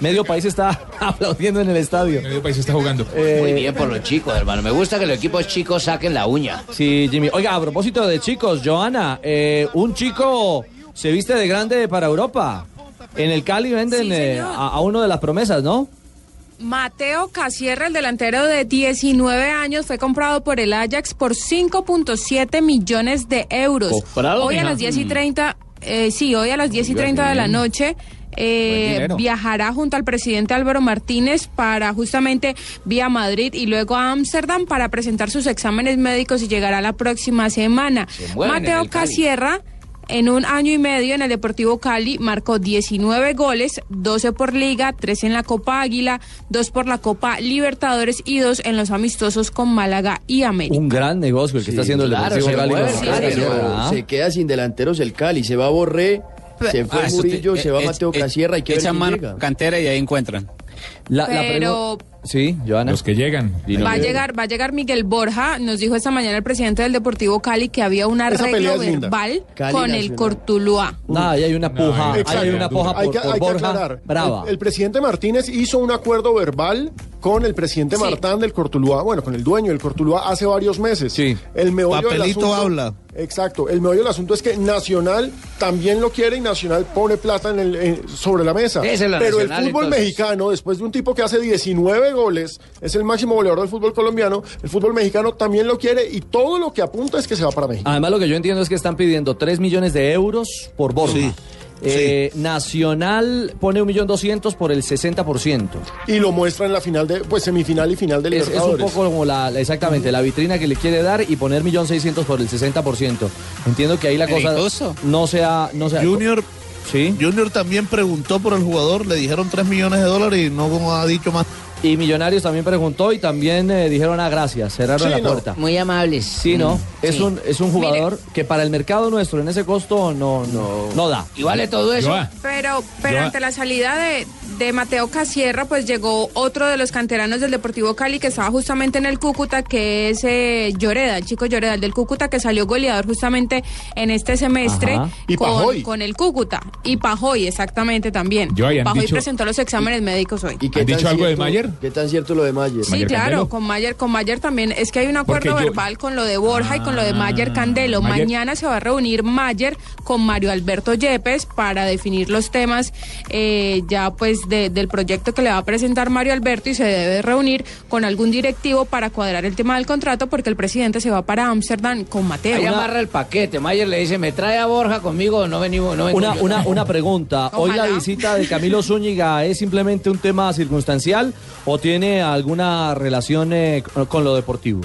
Speaker 4: Medio país está aplaudiendo en el estadio.
Speaker 8: Medio país está jugando.
Speaker 13: Muy bien por los chicos, hermano. Me gusta que los equipos chicos saquen la uña.
Speaker 4: Sí, Jimmy. Oiga, a propósito de chicos, Joana, eh, un chico se viste de grande para Europa. En el Cali venden
Speaker 20: Sí,
Speaker 4: eh, a, a uno de las promesas, ¿no?
Speaker 20: Mateo Casierra, el delantero de 19 años, fue comprado por el Ajax por 5.7 millones de euros.
Speaker 13: ¿Comprado,
Speaker 20: hoy a las 10 y
Speaker 13: Mm.
Speaker 20: 30, eh, sí, hoy a las 10 y 30 de la noche. eh, viajará junto al presidente Álvaro Martínez para justamente vía Madrid y luego a Ámsterdam para presentar sus exámenes médicos y llegará la próxima semana. Mateo. Casierra en un año y medio en el Deportivo Cali marcó 19 goles, 12 por liga, 3 en la Copa Águila, 2 por la Copa Libertadores y 2 en los amistosos con Málaga y América.
Speaker 4: Un gran negocio el que está haciendo el Deportivo
Speaker 10: se
Speaker 4: Cali.
Speaker 10: mueve pero
Speaker 4: ¿ah?
Speaker 10: Se queda sin delanteros el Cali, se va Borré, se fue
Speaker 15: Ah,
Speaker 10: Murillo,
Speaker 15: te-
Speaker 10: se va
Speaker 15: eh,
Speaker 10: Mateo
Speaker 15: eh,
Speaker 10: Casierra y que
Speaker 15: cantera y ahí encuentran.
Speaker 4: La,
Speaker 20: Pero
Speaker 4: Sí, Joana.
Speaker 8: Los que llegan.
Speaker 20: va a llegar, va a llegar Miguel Borja. Nos dijo esta mañana el presidente del Deportivo Cali que había un arreglo verbal
Speaker 6: Cali
Speaker 20: con el. Cortuluá.
Speaker 4: Nah, ahí hay una puja, ahí
Speaker 6: Exacto.
Speaker 4: hay una puja
Speaker 6: Hay
Speaker 4: por,
Speaker 6: que,
Speaker 4: por
Speaker 6: hay que
Speaker 4: Borja.
Speaker 6: aclarar.
Speaker 4: Brava.
Speaker 6: El, el presidente Martínez hizo un acuerdo verbal con el presidente
Speaker 20: Sí.
Speaker 6: Martán del Cortuluá, bueno, con el dueño del Cortuluá hace varios meses. Sí. El meollo del
Speaker 5: Papelito
Speaker 6: asunto-
Speaker 5: habla.
Speaker 6: Exacto. El meollo del asunto es que Nacional también lo quiere y Nacional pone plata en el, en- sobre la mesa.
Speaker 13: Esa es la
Speaker 6: Pero
Speaker 13: Nacional,
Speaker 6: el fútbol
Speaker 13: entonces.
Speaker 6: mexicano, después de un tipo que hace 19 goles, es el máximo goleador del fútbol colombiano, el fútbol mexicano también lo quiere y todo lo que apunta es que se va para México.
Speaker 4: Además, lo que yo entiendo es que están pidiendo 3 millones de euros por Borja.
Speaker 6: Sí,
Speaker 4: Eh, Nacional pone un millón doscientos por el 60%.
Speaker 6: Y lo muestra en la final de, pues semifinal y final de
Speaker 4: Es, es un
Speaker 6: Libertadores.
Speaker 4: poco como la, exactamente la vitrina que le quiere dar y poner millón seiscientos por el 60%. Entiendo que ahí la cosa no sea, no sea.
Speaker 5: Junior,
Speaker 4: Sí.
Speaker 5: Junior también preguntó por el jugador, le dijeron 3 millones de dólares y no ha dicho más.
Speaker 4: Y Millonarios también preguntó y también eh, dijeron ah, gracias, cerraron
Speaker 5: Sí,
Speaker 4: la
Speaker 5: no.
Speaker 4: puerta.
Speaker 13: Muy amables.
Speaker 4: Sí, ¿no? Es
Speaker 13: Sí.
Speaker 4: un es un jugador que para el mercado nuestro en ese costo no no no da.
Speaker 13: ¿Y vale todo eso?
Speaker 20: Pero, pero
Speaker 8: Yo-
Speaker 20: ante la salida de, de Mateo Casierra, pues llegó otro de los canteranos del Deportivo Cali que estaba justamente en el Cúcuta, que es eh, Lloreda, el chico Lloreda, el del Cúcuta, que salió goleador justamente en este semestre.
Speaker 6: Y
Speaker 20: con,
Speaker 6: Pajoy.
Speaker 20: con el Cúcuta. Y Pajoy, exactamente también.
Speaker 8: Yo,
Speaker 20: Pajoy
Speaker 8: dicho-
Speaker 20: presentó los exámenes médicos hoy.
Speaker 10: ¿Y qué
Speaker 8: ¿Han dicho algo de Mayer?
Speaker 10: ¿Qué tan cierto lo de Mayer?
Speaker 20: Sí,
Speaker 8: Mayer
Speaker 20: claro,
Speaker 8: Candelo.
Speaker 20: con Mayer, con Mayer también. Es que hay un acuerdo
Speaker 8: Porque yo-
Speaker 20: verbal con lo de Borja y con lo de Mayer Candelo.
Speaker 8: Mayer-
Speaker 20: Mañana se va a reunir Mayer con Mario Alberto Yepes para definir los temas eh, ya pues de- del proyecto que le va a presentar Mario Alberto y se debe reunir con algún directivo para cuadrar el tema del contrato porque el presidente se va para Ámsterdam con Mateo.
Speaker 13: Ahí amarra el paquete. Mayer le dice, me trae a Borja conmigo, no venimos, no
Speaker 4: Una,
Speaker 13: yo".
Speaker 4: una, una pregunta. ¿Hoy la visita de Camilo Zúñiga es simplemente un tema circunstancial o tiene alguna relación eh, con lo deportivo?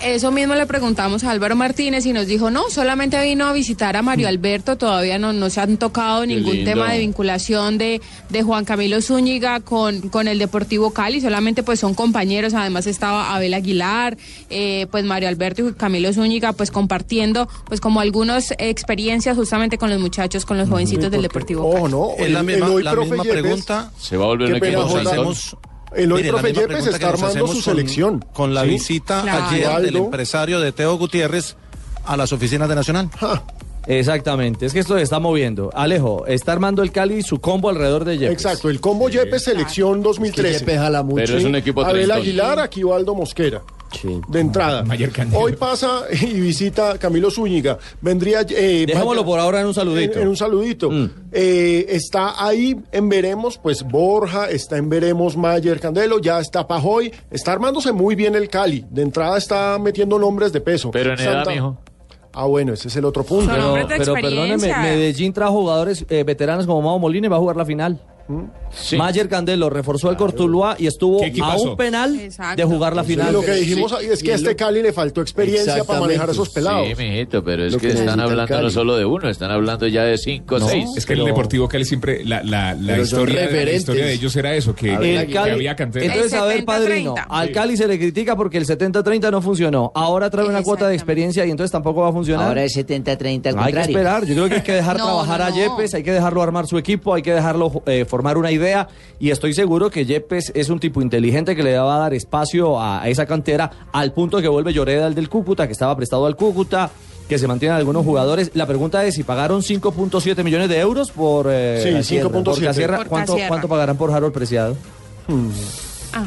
Speaker 20: Eso mismo le preguntamos a Álvaro Martínez y nos dijo, no, solamente vino a visitar a Mario Alberto, todavía no, no se han tocado ningún tema de vinculación de, de Juan Camilo Zúñiga con, con el Deportivo Cali, solamente pues son compañeros, además estaba Abel Aguilar, eh, pues Mario Alberto y Camilo Zúñiga pues compartiendo pues como algunas experiencias justamente con los muchachos, con los jovencitos del Deportivo Cali.
Speaker 6: Ojo, ¿no?
Speaker 9: Es la misma,
Speaker 6: el
Speaker 9: la pregunta.
Speaker 19: Se va a volver
Speaker 6: Jota.
Speaker 19: saltón.
Speaker 9: hacemos-
Speaker 6: El hoy profe Yepes está
Speaker 9: que
Speaker 6: armando su
Speaker 9: con-
Speaker 6: selección.
Speaker 9: Con la
Speaker 6: ¿sí?
Speaker 9: visita
Speaker 20: Claro.
Speaker 9: ayer del empresario de Teo Gutiérrez a las oficinas de Nacional.
Speaker 4: Exactamente, es que esto se está moviendo. Alejo, está armando el Cali su combo alrededor de Yepes.
Speaker 6: Exacto, el combo Yepes selección 2013.
Speaker 10: Yepes jala mucho.
Speaker 19: Pero es un equipo
Speaker 6: Abel. Aguilar, Aquivaldo Mosquera.
Speaker 10: Sí.
Speaker 6: De entrada.
Speaker 8: Mayer Candelo.
Speaker 6: Hoy pasa y visita Camilo Zúñiga. Vendría. Eh,
Speaker 4: Dejémoslo
Speaker 6: vaya-
Speaker 4: por ahora en un saludito.
Speaker 6: En, en un saludito.
Speaker 4: Mm.
Speaker 6: Eh, está ahí en Veremos, pues Borja, está en Veremos Mayer Candelo, ya está Pajoy, está armándose muy bien el Cali. De entrada está metiendo nombres de peso.
Speaker 19: Pero en edad, mijo.
Speaker 6: Ah, bueno, ese es el otro punto.
Speaker 4: Pero, pero perdóneme. Medellín trajo jugadores eh, veteranos como Mao Molina y va a jugar la final.
Speaker 19: Sí.
Speaker 4: Mayer Candelo reforzó al Cortuluá y estuvo
Speaker 8: ¿Qué
Speaker 4: a un penal
Speaker 20: Exacto.
Speaker 4: de jugar la
Speaker 6: Y
Speaker 4: final.
Speaker 6: lo que dijimos ahí es que a este Cali le faltó experiencia para manejar a esos pelados.
Speaker 19: Sí, mijito, pero es
Speaker 10: Lo
Speaker 19: que,
Speaker 10: que
Speaker 19: están hablando no solo de uno, están hablando ya de cinco,
Speaker 4: No,
Speaker 19: seis.
Speaker 8: Es que el Deportivo Cali siempre, la, la, historia, la
Speaker 10: referentes.
Speaker 8: historia de ellos era eso, que, que-
Speaker 4: El
Speaker 8: que
Speaker 4: Cali-
Speaker 8: había cantera.
Speaker 4: Entonces, a ver, padrino,
Speaker 20: 70-30.
Speaker 4: al Cali se le critica porque el 70-30 no funcionó. Ahora trae una cuota de experiencia y entonces tampoco va a funcionar.
Speaker 13: Ahora es 70-30 al
Speaker 4: hay que
Speaker 13: contrario.
Speaker 4: esperar, yo creo que hay que dejar
Speaker 20: No,
Speaker 4: trabajar
Speaker 20: no,
Speaker 4: a. Yepes, hay que dejarlo armar su equipo, hay que dejarlo eh, formar una idea y estoy seguro que Yepes es un tipo inteligente que le va a dar espacio a, a esa cantera al punto que vuelve Lloreda al del Cúcuta, que estaba prestado al Cúcuta. que se mantienen algunos jugadores. La pregunta es si pagaron 5.7 millones de euros por eh,
Speaker 6: Sí,
Speaker 4: Casierra.
Speaker 6: 5.7.
Speaker 4: Por Casierra,
Speaker 6: Por
Speaker 4: ¿cuánto,
Speaker 6: Casierra.
Speaker 4: ¿Cuánto pagarán por Harold Preciado?
Speaker 20: Ah.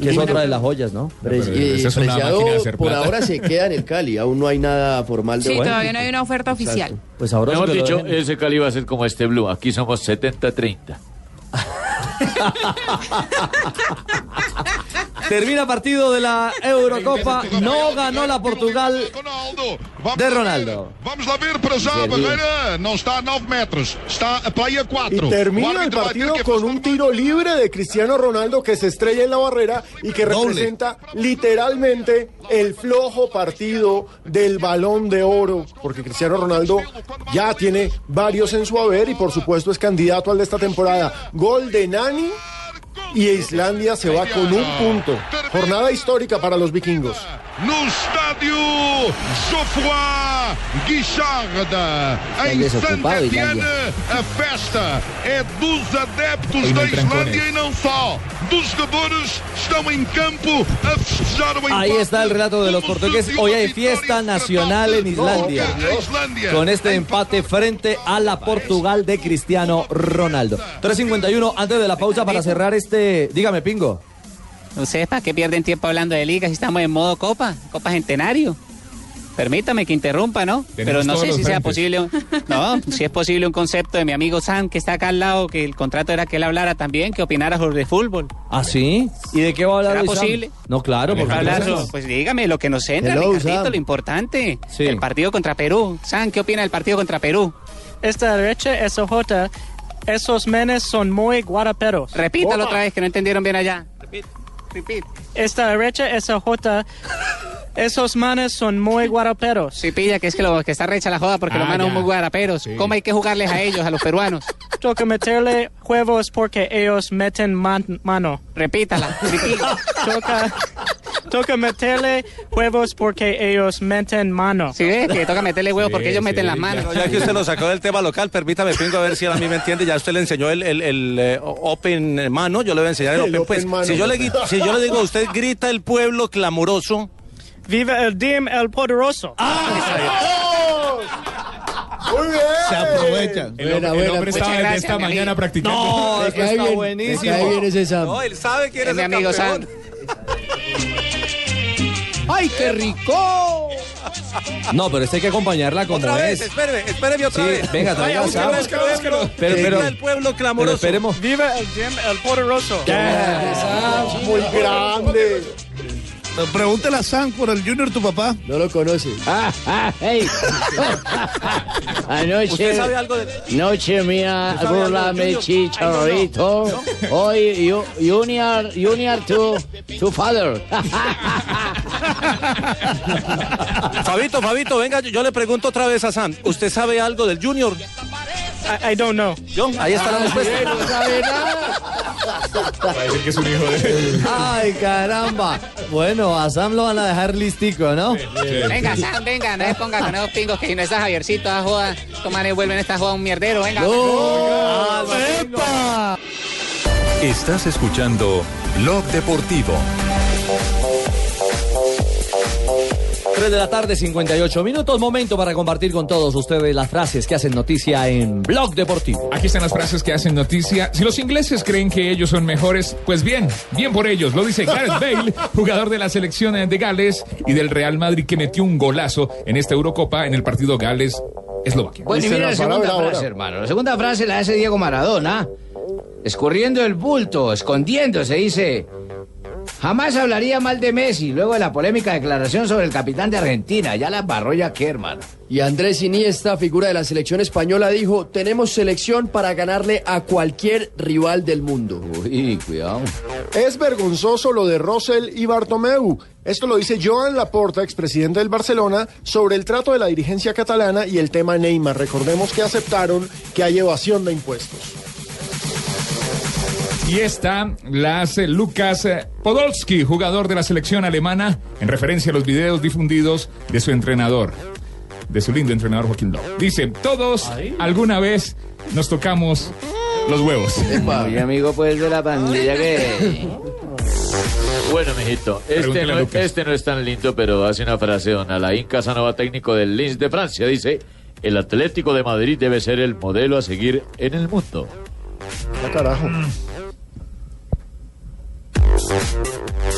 Speaker 4: Que es otra de las joyas, ¿no?
Speaker 10: Pre- Preciado por ahora se queda en el Cali, aún no hay nada formal de
Speaker 20: Sí,
Speaker 10: Bueno.
Speaker 20: todavía no hay una oferta oficial.
Speaker 4: Pues ahora lo
Speaker 19: dicho,
Speaker 4: dejen.
Speaker 19: ese Cali va a ser como este Blue. Aquí somos 70-30.
Speaker 4: Termina partido de la Eurocopa. No ganó la Portugal de Ronaldo.
Speaker 11: Vamos lá ver para já, a barreira não está a 9 metros, está a 4.
Speaker 6: Y termina el partido con un tiro libre de Cristiano Ronaldo que se estrella en la barrera y que representa literalmente el flojo partido del balón de oro, porque Cristiano Ronaldo ya tiene varios en su haber y por supuesto es candidato al de esta temporada. Gol de Nani y Islandia se va con un punto. Jornada histórica para los vikingos.
Speaker 11: No estádio Geoffroy Guichard, em Saint-Étienne,
Speaker 13: Islandia.
Speaker 11: a festa é dos adeptos da Islândia e não só. Dos jogadores estão em campo a festejar o
Speaker 4: Ahí está el relato de los portugueses. Hoy hay fiesta nacional en Islandia. Con este empate frente a la Portugal de Cristiano Ronaldo. 3.51 antes de la pausa para cerrar este. Dígame, Pingo.
Speaker 7: ¿Ustedes para qué pierden tiempo hablando de ligas si estamos en modo Copa? Copa Centenario. Permítame que interrumpa, ¿no? Pero no sé si sea posible. un- No, si es posible un concepto de mi amigo Sam, que está acá al lado, que el contrato era que él hablara también, que opinara sobre fútbol.
Speaker 4: ¿Ah, sí? ¿Y de qué va a hablar
Speaker 7: ¿Será
Speaker 4: hoy, Sam?
Speaker 7: posible?
Speaker 4: No, claro, porque
Speaker 7: Hablar so- pues dígame lo que nos entra,
Speaker 4: Hello,
Speaker 7: Ricardito,
Speaker 4: Sam.
Speaker 7: lo importante.
Speaker 4: Sí.
Speaker 7: El partido contra Perú. Sam, ¿qué opina del partido contra Perú?
Speaker 21: Esta derecha, esa J, esos menes son muy guaraperos.
Speaker 7: Repítalo otra vez, que no entendieron bien allá. Repeat.
Speaker 21: Esta derecha, esa J, esos manes son muy guaraperos.
Speaker 7: Sí, pilla, que es que, lo, que está recha la joda porque
Speaker 21: Ah,
Speaker 7: los manos
Speaker 21: ya.
Speaker 7: son muy guaraperos. ¿Cómo hay que jugarles a ellos, a los peruanos?
Speaker 21: Toca meterle huevos porque ellos meten man- mano.
Speaker 7: Repítala. repítala.
Speaker 21: Toca, toca meterle huevos porque ellos meten mano.
Speaker 7: Sí, ve, que toca meterle huevos porque ellos meten las manos.
Speaker 9: Ya que usted lo sacó del tema local, permítame, Pingo, a ver si él a mí me entiende. Ya usted le enseñó el, el, el, eh, Open Mano, yo le voy a enseñar el,
Speaker 6: El
Speaker 9: Open.
Speaker 6: Open
Speaker 9: Pues,
Speaker 6: Mano.
Speaker 9: si, yo le, si yo le digo, usted grita el pueblo clamoroso.
Speaker 21: Viva el DIM, el poderoso.
Speaker 6: Muy bien.
Speaker 5: Se aprovechan.
Speaker 8: El, hombre- el hombre estaba desde
Speaker 7: gracias,
Speaker 8: esta
Speaker 7: mi
Speaker 8: mañana
Speaker 7: amigo.
Speaker 8: practicando.
Speaker 4: No, está
Speaker 10: bien,
Speaker 4: buenísimo.
Speaker 10: ese Sam.
Speaker 9: No, él sabe
Speaker 7: es mi
Speaker 9: el
Speaker 7: amigo
Speaker 9: campeón.
Speaker 7: Sam.
Speaker 13: ¡Ay, qué rico!
Speaker 4: No, pero esta hay que acompañarla como
Speaker 9: Otra vez,
Speaker 4: es.
Speaker 9: espéreme, espéreme otra
Speaker 4: Sí,
Speaker 9: vez.
Speaker 4: venga, traiga
Speaker 9: Vaya,
Speaker 4: Sam.
Speaker 9: vez, cada vez que lo-
Speaker 4: Pero-
Speaker 9: que
Speaker 4: pero-
Speaker 9: grita el pueblo
Speaker 4: Pero
Speaker 9: clamoroso.
Speaker 4: esperemos.
Speaker 21: Viva el DIM, el poderoso.
Speaker 6: Muy grande.
Speaker 5: Pregúntale a Sam por el Junior, tu papá.
Speaker 10: No lo conoce.
Speaker 13: Ah, ah, hey. Anoche.
Speaker 9: ¿Usted sabe algo de.?
Speaker 13: Noche mía,
Speaker 9: ¿Usted sabe algo
Speaker 13: rúlame chicharrito. Hoy, you- Junior, Junior to, to father.
Speaker 9: Fabito, Fabito, venga, yo, yo le pregunto otra vez a Sam. ¿Usted sabe algo del Junior?
Speaker 21: I, I don't know.
Speaker 9: Yo, ahí está la respuesta.
Speaker 13: no sabe nada.
Speaker 8: Parece que es un hijo de.
Speaker 4: Ay, caramba. Bueno, a Sam lo van a dejar listico, ¿no?
Speaker 7: Venga, Sam, venga, no se ponga con esos pingos que si no está Javiercito a joda, toman y vuelven esta joda un mierdero, venga.
Speaker 22: Estás escuchando Blog Deportivo.
Speaker 4: 3 de la tarde, 58 minutos. Momento para compartir con todos ustedes las frases que hacen noticia en Blog Deportivo.
Speaker 8: Aquí están las frases que hacen noticia. Si los ingleses creen que ellos son mejores, pues bien, bien por ellos. Lo dice Gareth Bale, jugador de la selección de Gales y del Real Madrid que metió un golazo en esta Eurocopa en el partido Gales-Eslovaquia.
Speaker 13: Bueno, y mira la segunda frase, hermano. La segunda frase la hace Diego Maradona. Escurriendo el bulto, escondiéndose, dice. Jamás hablaría mal de Messi luego de la polémica declaración sobre el capitán de Argentina. Ya la embarró ya que, hermano.
Speaker 10: Y Andrés Iniesta, figura de la selección española, dijo, tenemos selección para ganarle a cualquier rival del mundo.
Speaker 13: Uy, cuidado.
Speaker 6: Es vergonzoso lo de Rosell y Bartomeu. Esto lo dice Joan Laporta, expresidente del Barcelona, sobre el trato de la dirigencia catalana y el tema Neymar. Recordemos que aceptaron que hay evasión de impuestos.
Speaker 8: Y esta la hace Lucas eh, Podolski, jugador de la selección alemana, en referencia a los videos difundidos de su entrenador, de su lindo entrenador Joaquín Lowe. Dice, todos alguna vez nos tocamos los huevos.
Speaker 13: Muy amigo, pues, de la pandilla que...
Speaker 19: Bueno, mijito, este no, este no es tan lindo, pero hace una frase, don Alain Casanova, técnico del Lens de Francia, dice, el Atlético de Madrid debe ser el modelo a seguir en el mundo.
Speaker 6: Ya carajo.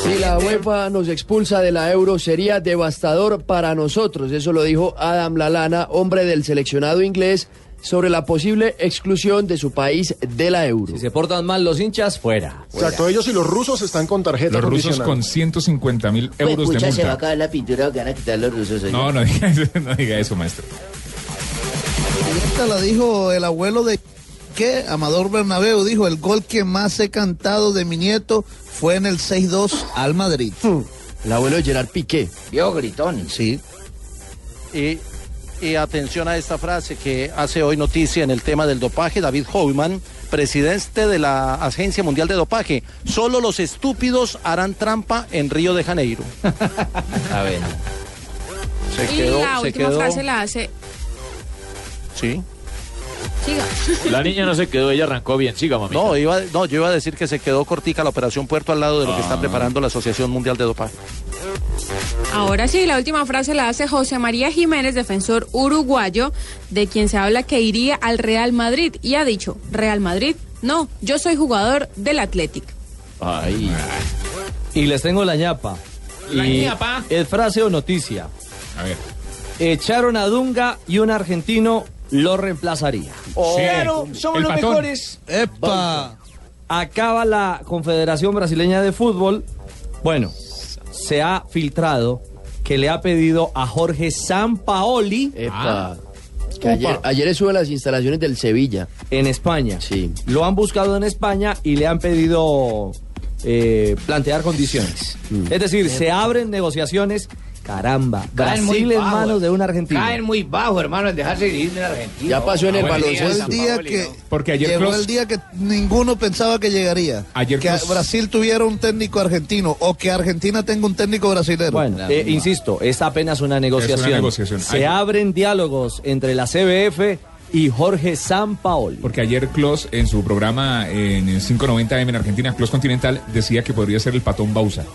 Speaker 10: Si la UEFA nos expulsa de la Euro sería devastador para nosotros. Eso lo dijo Adam Lalana, hombre del seleccionado inglés, sobre la posible exclusión de su país de la Euro.
Speaker 4: Si se portan mal los hinchas, fuera.
Speaker 6: Exacto, ellos y los rusos están con tarjeta
Speaker 8: Los rusos con 150 mil euros de
Speaker 13: Pucha, se va a
Speaker 8: multa.
Speaker 13: acabar la pintura que van a quitar los rusos.
Speaker 8: No, no diga eso, no diga eso, maestro.
Speaker 5: Esta la dijo el abuelo de que Amador Bernabeu dijo el gol que más he cantado de mi nieto fue en el 6-2 al Madrid.
Speaker 10: El abuelo de Gerard Piqué.
Speaker 13: Vio gritón.
Speaker 5: Sí.
Speaker 23: Y, y atención a esta frase que hace hoy noticia en el tema del dopaje, David Hoffman, presidente de la Agencia Mundial de Dopaje. Solo los estúpidos harán trampa en Río de Janeiro.
Speaker 13: A ver.
Speaker 23: Se
Speaker 20: y
Speaker 23: quedó,
Speaker 20: la
Speaker 23: se
Speaker 20: última
Speaker 23: quedó.
Speaker 20: frase la hace.
Speaker 23: Sí.
Speaker 20: Siga.
Speaker 19: La niña no se quedó, ella arrancó bien. Siga, mamita.
Speaker 23: No, iba, no, yo iba a decir que se quedó cortica la operación Puerto al lado de lo que
Speaker 19: Ah.
Speaker 23: está preparando la Asociación Mundial de Dopaje.
Speaker 20: Ahora sí, la última frase la hace José María Jiménez, defensor uruguayo, de quien se habla que iría al Real Madrid. Y ha dicho, Real Madrid, no, yo soy jugador del Athletic.
Speaker 4: Ay. Y les tengo la ñapa.
Speaker 8: La
Speaker 4: Y
Speaker 8: ñapa.
Speaker 4: ¿Es frase o noticia?
Speaker 8: A ver.
Speaker 4: Echaron a Dunga y un argentino lo reemplazaría.
Speaker 8: Pero somos el los patón. mejores.
Speaker 5: ¡Epa!
Speaker 4: Acaba la Confederación Brasileña de Fútbol. Bueno, se ha filtrado que le ha pedido a Jorge Sampaoli.
Speaker 10: Epa. Que ayer, ayer estuvo en las instalaciones del Sevilla.
Speaker 4: En España.
Speaker 10: Sí.
Speaker 4: Lo han buscado en España y le han pedido eh, plantear condiciones.
Speaker 10: Mm.
Speaker 4: Es decir, se abren negociaciones. Caramba,
Speaker 13: Caen muy
Speaker 4: Brasil en manos de un argentino.
Speaker 13: Caen muy bajo, hermano, en dejarse dirigir en Argentina.
Speaker 10: Ya pasó en el baloncesto.
Speaker 5: El día que
Speaker 8: Porque ayer
Speaker 5: llegó el día que ninguno pensaba que llegaría.
Speaker 8: Ayer
Speaker 5: que Brasil tuviera un técnico argentino o que Argentina tenga un técnico brasileño.
Speaker 4: Bueno, eh, insisto, es apenas una negociación.
Speaker 8: negociación.
Speaker 4: Se
Speaker 8: Ay.
Speaker 4: abren diálogos entre la CBF y Jorge Sampaoli.
Speaker 8: Porque ayer Klos, en su programa en el 590M en Argentina, Klos Continental, decía que podría ser el patón Bausa.